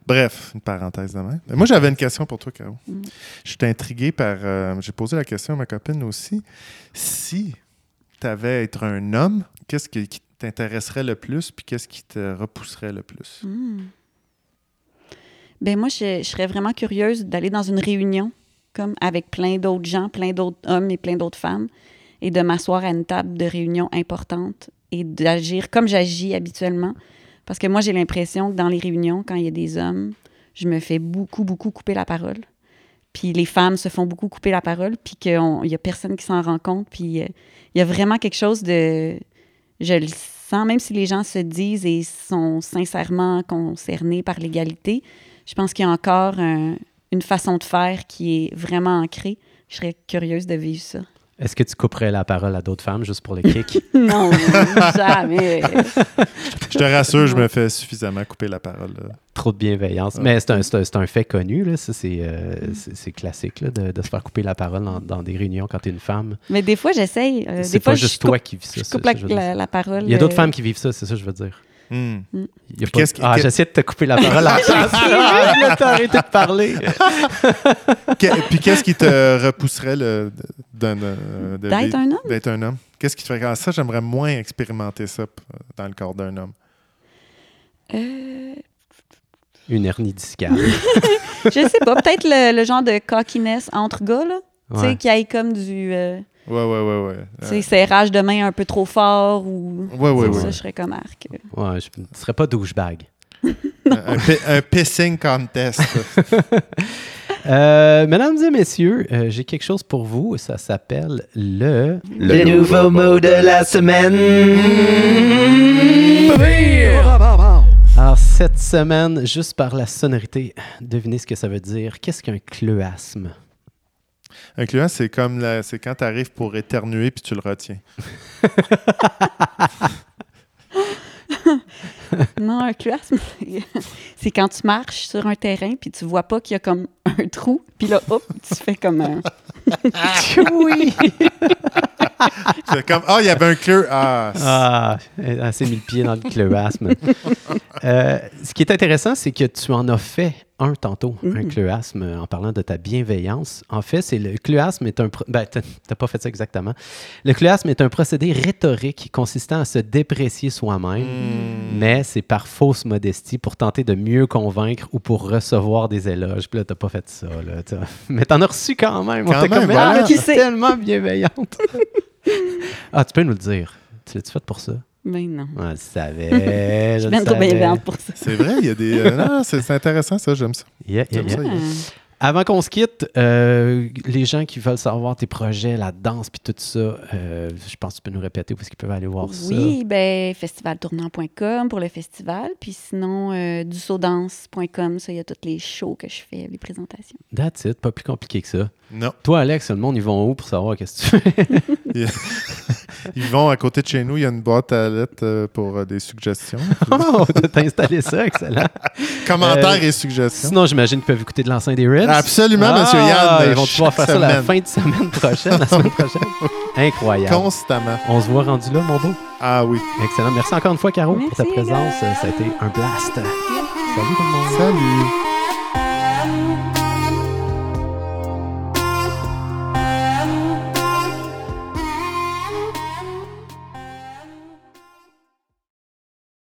Bref, une parenthèse de même. Moi, j'avais une question pour toi, Caro. Mm. Je suis intrigué par. euh, J'ai posé la question à ma copine aussi. Si tu avais à être un homme, qu'est-ce qui, qui t'intéresserait le plus, puis qu'est-ce qui te repousserait le plus? Hmm. Ben moi, je, serais vraiment curieuse d'aller dans une réunion, comme avec plein d'autres gens, plein d'autres hommes et plein d'autres femmes, et de m'asseoir à une table de réunion importante et d'agir comme j'agis habituellement. Parce que moi, j'ai l'impression que dans les réunions, quand il y a des hommes, je me fais beaucoup, beaucoup couper la parole. Puis les femmes se font beaucoup couper la parole, puis qu'il n'y a personne qui s'en rend compte. Puis euh, il y a vraiment quelque chose de... Je le sens, même si les gens se disent et sont sincèrement concernés par l'égalité, je pense qu'il y a encore un- une façon de faire qui est vraiment ancrée. Je serais curieuse de vivre ça. Est-ce que tu couperais la parole à d'autres femmes juste pour le kick? Non, jamais. Je te rassure, je me fais suffisamment couper la parole. là. Trop de bienveillance. Ouais. Mais c'est un, fait connu, là. Ça, c'est euh, c'est- classique, là, de, de se faire couper la parole dans, dans des réunions quand tu es une femme. Mais des fois, j'essaye. Euh, c'est pas fois, juste je toi coupe, qui vis ça. je coupe ça, la, je veux dire. la- la parole. Il y a d'autres euh, femmes qui vivent ça, c'est ça que je veux dire. Hmm. A pas- Ah, j'essaie de te couper la parole la place. T'arrêter de parler. Que- puis qu'est-ce qui te repousserait le, euh, de- D'être un homme? D'être un homme. Qu'est-ce qui te ferait. Ah, ça, j'aimerais moins expérimenter ça dans le corps d'un homme. euh, Une hernie discale. je sais pas, peut-être le, le genre de cockiness entre gars, là. Tu sais, qui aille comme du euh, Ouais, ouais, ouais, ouais. tu sais, serrage de main un peu trop fort ou. Ouais, ouais, ça, ouais. je serais comme arc. Ouais, je ne serais pas douchebag. un, un pi- un pissing contest. Euh, mesdames et messieurs, euh, j'ai quelque chose pour vous. Ça s'appelle le... Le nouveau mot de la semaine. Alors, cette semaine, juste par la sonorité, devinez ce que ça veut dire. Qu'est-ce qu'un cleuasme? Un client, c'est comme la- c'est quand tu arrives pour éternuer puis tu le retiens. Non, un cloisme, c'est quand tu marches sur un terrain puis tu vois pas qu'il y a comme un trou, puis là, hop, tu fais comme un. oui! C'est comme Ah, il y avait un cleu. Ah, c'est- Ah, elle s'est mis le pied dans le cleuasme. Euh, ce qui est intéressant, c'est que tu en as fait un tantôt, un Mhm. cleuasme, en parlant de ta bienveillance. En fait, c'est le cleuasme est un... Ben, t'as pas fait ça exactement. Le cleuasme est un procédé rhétorique consistant à se déprécier soi-même, Hmm. mais c'est par fausse modestie pour tenter de mieux convaincre ou pour recevoir des éloges. Puis là, t'as pas fait ça, là. t'as- Mais t'en as reçu quand même. On Quand t'a même, comme, voilà. ah, Qui tellement bienveillante. ah, tu peux nous le dire. Tu l'as-tu fait pour ça? Mais non. Ouais, je le savais. Je je le savais. pour ça. C'est vrai, il y a des. euh, non, c'est intéressant, ça, j'aime ça. Yeah, yeah, J'aime yeah. ça. Avant qu'on se quitte, euh, les gens qui veulent savoir tes projets, la danse puis tout ça, euh, je pense que tu peux nous répéter où est-ce qu'ils peuvent aller voir ça. Oui, ben festivaltournant.com pour le festival, puis sinon euh, dussaudance.com, ça il y a tous les shows que je fais, les présentations. That's it, pas plus compliqué que ça. Non. Toi, Alex, le monde, ils vont où pour savoir qu'est-ce que tu fais? Ils vont à côté de chez nous, il y a une boîte à lettres euh, pour euh, des suggestions. Oh, t'as installé ça, excellent. Commentaires Euh, et suggestions. Sinon, j'imagine qu'ils peuvent écouter de l'enceinte des Ribs. Absolument, Ah, Monsieur Yann. Ils vont pouvoir faire ça la fin de semaine prochaine, la semaine prochaine. Incroyable. Constamment. On se voit rendu là, mon beau. Ah oui. Excellent. Merci encore une fois, Caro, pour ta présence. Ça a été un blast. Salut tout le monde. Salut.